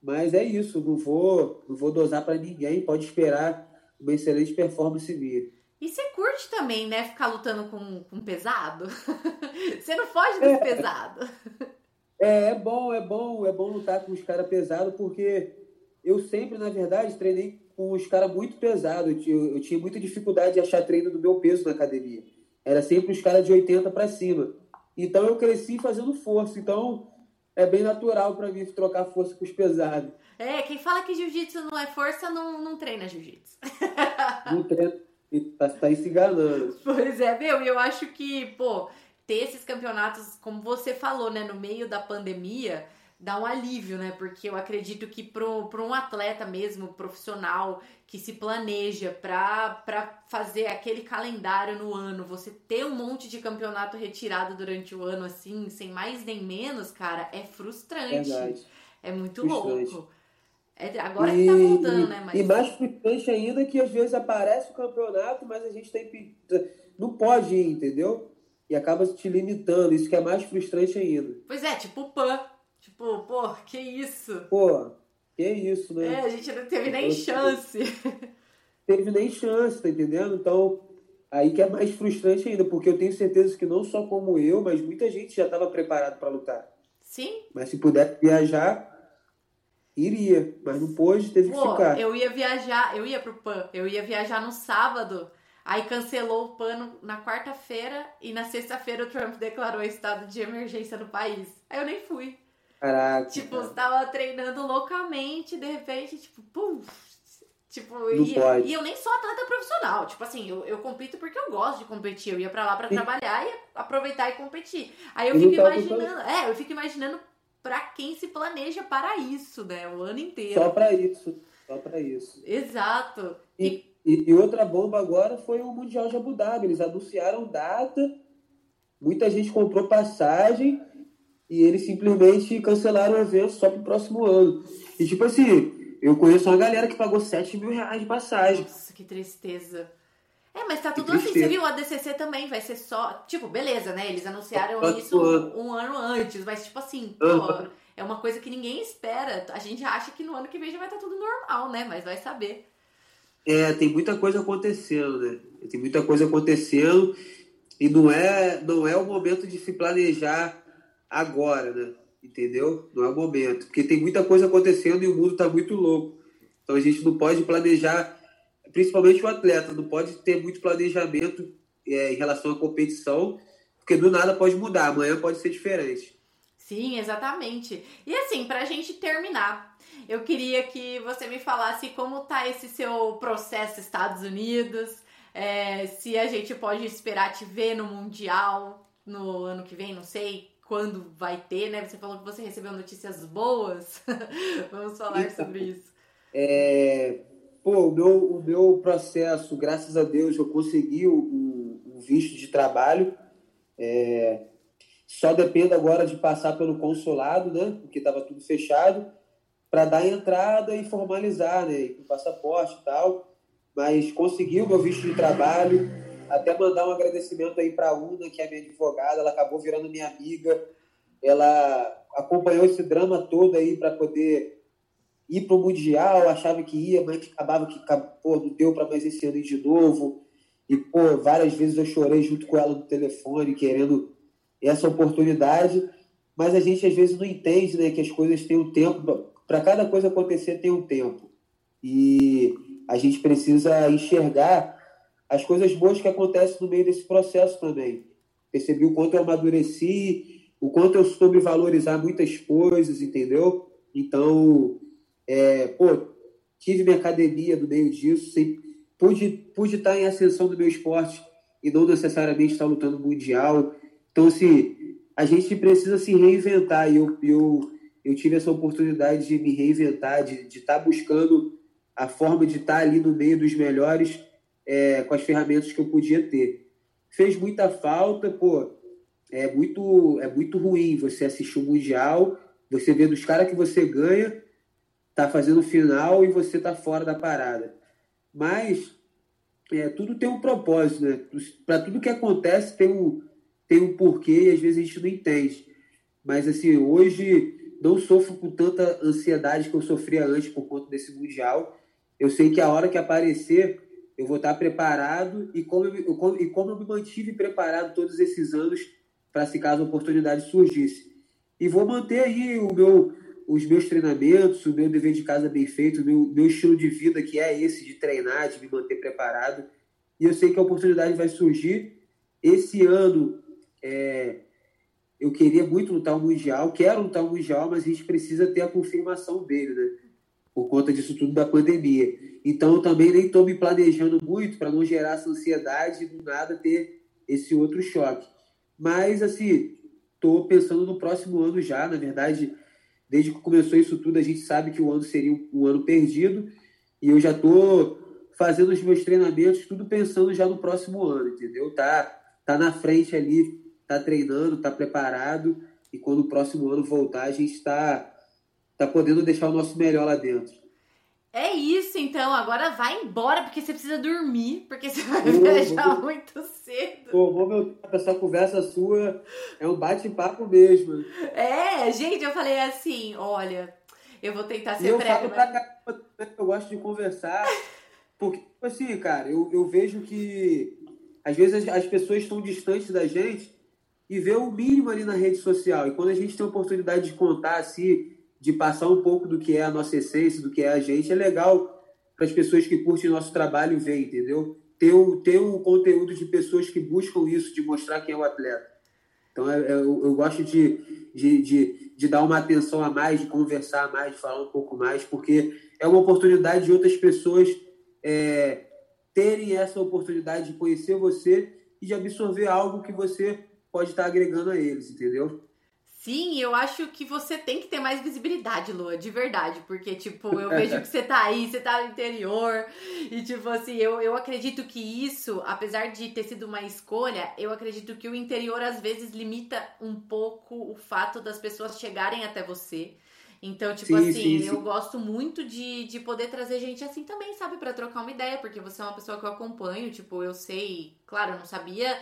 Mas é isso, não vou, não vou dosar para ninguém, pode esperar uma excelente performance minha. E você curte também, né? Ficar lutando com, com pesado? você não foge dos é, pesados. É, é bom, é bom, é bom lutar com os caras pesados, porque eu sempre, na verdade, treinei com os caras muito pesados. Eu, eu, tinha muita dificuldade de achar treino do meu peso na academia. Era sempre os caras de 80 para cima. Então eu cresci fazendo força. Então é bem natural para mim trocar força com os pesados. É, quem fala que jiu-jitsu não é força não, não treina jiu-jitsu. Não treina. E tá, tá se enganando. Pois é, meu, eu acho que, pô, ter esses campeonatos, como você falou, né, no meio da pandemia dá um alívio, né? Porque eu acredito que para um atleta mesmo, profissional, que se planeja para fazer aquele calendário no ano, você ter um monte de campeonato retirado durante o ano, assim, sem mais nem menos, cara, é frustrante. Verdade. É muito frustrante. louco. É, agora e, que tá voltando, né? Mas... E mais frustrante ainda que às vezes aparece o campeonato, mas a gente tem. Não pode ir, entendeu? E acaba te limitando. Isso que é mais frustrante ainda. Pois é, tipo o PAN Tipo, pô, que isso? Pô, Que isso, né? É, a gente não teve nem chance. Teve nem chance, tá entendendo? Então, aí que é mais frustrante ainda, porque eu tenho certeza que não só como eu, mas muita gente já estava preparado para lutar. Sim. Mas se puder viajar, iria. Mas não pôde, teve Pô, que ficar. eu ia viajar, eu ia pro PAN, eu ia viajar no sábado, aí cancelou o PAN na quarta-feira e na sexta-feira o Trump declarou estado de emergência no país. Aí eu nem fui. Caraca. Tipo, você tava treinando loucamente, de repente, tipo, pum. Tipo, e, e eu nem sou atleta profissional. Tipo assim, eu, eu compito porque eu gosto de competir. Eu ia pra lá pra trabalhar e aproveitar e competir. Aí eu fico imaginando, é, eu fico imaginando pra quem se planeja para isso, né? O ano inteiro. Só pra isso. Só pra isso. Exato. E, e, e outra bomba agora foi o Mundial de Abu Dhabi. Eles anunciaram data, muita gente comprou passagem e eles simplesmente cancelaram o evento só pro próximo ano. E tipo assim, eu conheço uma galera que pagou 7 mil reais de passagem. nossa, que tristeza. É, mas tá tudo assim, você viu? A DCC também vai ser só. Tipo, beleza, né? Eles anunciaram isso ano. um ano antes, mas tipo assim, pô, é uma coisa que ninguém espera. A gente acha que no ano que vem já vai estar tudo normal, né? Mas vai saber. É, tem muita coisa acontecendo, né? Tem muita coisa acontecendo e não é, não é o momento de se planejar agora, né? Entendeu? Não é o momento. Porque tem muita coisa acontecendo e o mundo está muito louco. Então a gente não pode planejar, principalmente o atleta, não pode ter muito planejamento é, em relação à competição, porque do nada pode mudar, amanhã pode ser diferente. Sim, exatamente. E assim, pra gente terminar, eu queria que você me falasse como tá esse seu processo Estados Unidos, é, se a gente pode esperar te ver no Mundial no ano que vem, não sei quando vai ter, né? Você falou que você recebeu notícias boas. Vamos falar Então. sobre isso. É, pô, o meu, o meu processo, graças a Deus, eu consegui o, o- visto de trabalho. É, só dependo agora de passar pelo consulado, né? Porque estava tudo fechado, para dar entrada e formalizar, né? Com passaporte e tal. Mas consegui o meu visto de trabalho. Até mandar um agradecimento aí para a Una, que é minha advogada, ela acabou virando minha amiga. Ela acompanhou esse drama todo aí para poder ir para o Mundial, achava que ia, mas acabava que pô, não deu para mais esse ano ir de novo. E, pô, várias vezes eu chorei junto com ela no telefone, querendo essa oportunidade. Mas a gente às vezes não entende né, que as coisas têm um tempo, para cada coisa acontecer tem um tempo. E a gente precisa enxergar as coisas boas que acontecem no meio desse processo também. Percebi o quanto eu amadureci, o quanto eu soube valorizar muitas coisas, entendeu? Então, é, pô, tive minha academia no meio disso, sempre, pude, pude estar em ascensão do meu esporte e não necessariamente estar lutando mundial. Então, assim, a gente precisa se reinventar e eu, eu, eu tive essa oportunidade de me reinventar, de, de estar buscando a forma de estar ali no meio dos melhores é, com as ferramentas que eu podia ter. Fez muita falta, pô, é muito, é muito ruim você assistir o Mundial, você vê dos caras que você ganha, tá fazendo final e você tá fora da parada. Mas é, tudo tem um propósito, né? Para tudo que acontece tem um, tem um porquê e às vezes a gente não entende. Mas assim, hoje não sofro com tanta ansiedade que eu sofria antes por conta desse Mundial. Eu sei que a hora que aparecer, eu vou estar preparado e como eu, eu, e como eu me mantive preparado todos esses anos para se caso a oportunidade surgisse. E vou manter aí o meu, os meus treinamentos, o meu dever de casa bem feito, o meu, meu estilo de vida que é esse de treinar, de me manter preparado. E eu sei que a oportunidade vai surgir. Esse ano é, eu queria muito lutar o Mundial, quero lutar o Mundial, mas a gente precisa ter a confirmação dele, né? Por conta disso tudo da pandemia. Então eu também nem estou me planejando muito para não gerar essa ansiedade e do nada ter esse outro choque. Mas, assim, estou pensando no próximo ano já. Na verdade, desde que começou isso tudo, a gente sabe que o ano seria um ano perdido. E eu já estou fazendo os meus treinamentos, tudo pensando já no próximo ano, entendeu? Tá, tá na frente ali, tá treinando, tá preparado. E quando o próximo ano voltar, a gente está tá podendo deixar o nosso melhor lá dentro. É isso, então. Agora vai embora, porque você precisa dormir, porque você vai viajar vou... muito cedo. Pô, vou meu essa conversa sua é um bate-papo mesmo. É, gente, eu falei assim, olha, Eu vou tentar ser eu breve. Falo pra caramba, eu gosto de conversar. Porque, tipo assim, cara, eu, eu vejo que às vezes as, as pessoas estão distantes da gente e vê o mínimo ali na rede social. E quando a gente tem a oportunidade de contar, assim, de passar um pouco do que é a nossa essência, do que é a gente, é legal para as pessoas que curtem nosso trabalho ver, entendeu? Ter o, ter o conteúdo de pessoas que buscam isso, de mostrar quem é o atleta. Então, é, é, eu, eu gosto de, de, de, de, dar uma atenção a mais, de conversar mais, de falar um pouco mais, porque é uma oportunidade de outras pessoas é, terem essa oportunidade de conhecer você e de absorver algo que você pode estar agregando a eles, entendeu? Sim, eu acho que você tem que ter mais visibilidade, Lua, de verdade, porque, tipo, eu vejo que você tá aí, você tá no interior, e, tipo, assim, eu, eu acredito que isso, apesar de ter sido uma escolha, eu acredito que o interior, às vezes, limita um pouco o fato das pessoas chegarem até você. Então, tipo sim, assim, sim, sim. eu gosto muito de, de poder trazer gente assim também, sabe, para trocar uma ideia, porque você é uma pessoa que eu acompanho, tipo, eu sei, claro, eu não sabia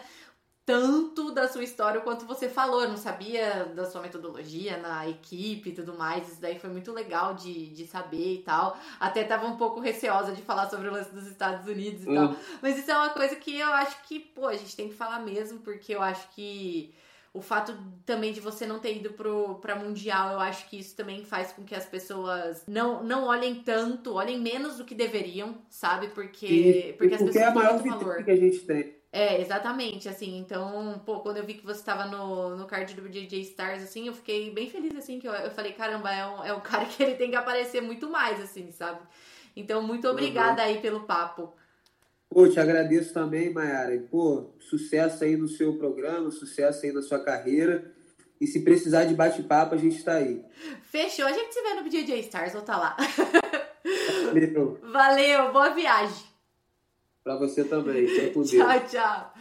tanto da sua história quanto você falou. Eu não sabia da sua metodologia na equipe e tudo mais. Isso daí foi muito legal de, de saber e tal. Até tava um pouco receosa de falar sobre o lance dos Estados Unidos e tal. Hum. Mas isso é uma coisa que eu acho que, pô, a gente tem que falar mesmo, porque eu acho que o fato também de você não ter ido pro, pra Mundial, eu acho que isso também faz com que as pessoas não, não olhem tanto, olhem menos do que deveriam, sabe? Porque, e, porque, as porque pessoas é a maior valor. que a gente tem. É, exatamente, assim, então, pô, quando eu vi que você tava no, no card do DJ Stars, assim, eu fiquei bem feliz, assim, que eu, eu falei, caramba, é um, é um cara que ele tem que aparecer muito mais, assim, sabe? Então, muito obrigada uhum. aí pelo papo. Pô, te agradeço também, Mayara. Pô, sucesso aí no seu programa, sucesso aí na sua carreira. E se precisar de bate-papo, a gente tá aí. Fechou. A gente se vê no DJ Stars, vou tá lá. Valeu. Valeu, boa viagem. Pra você também. tchau, tchau.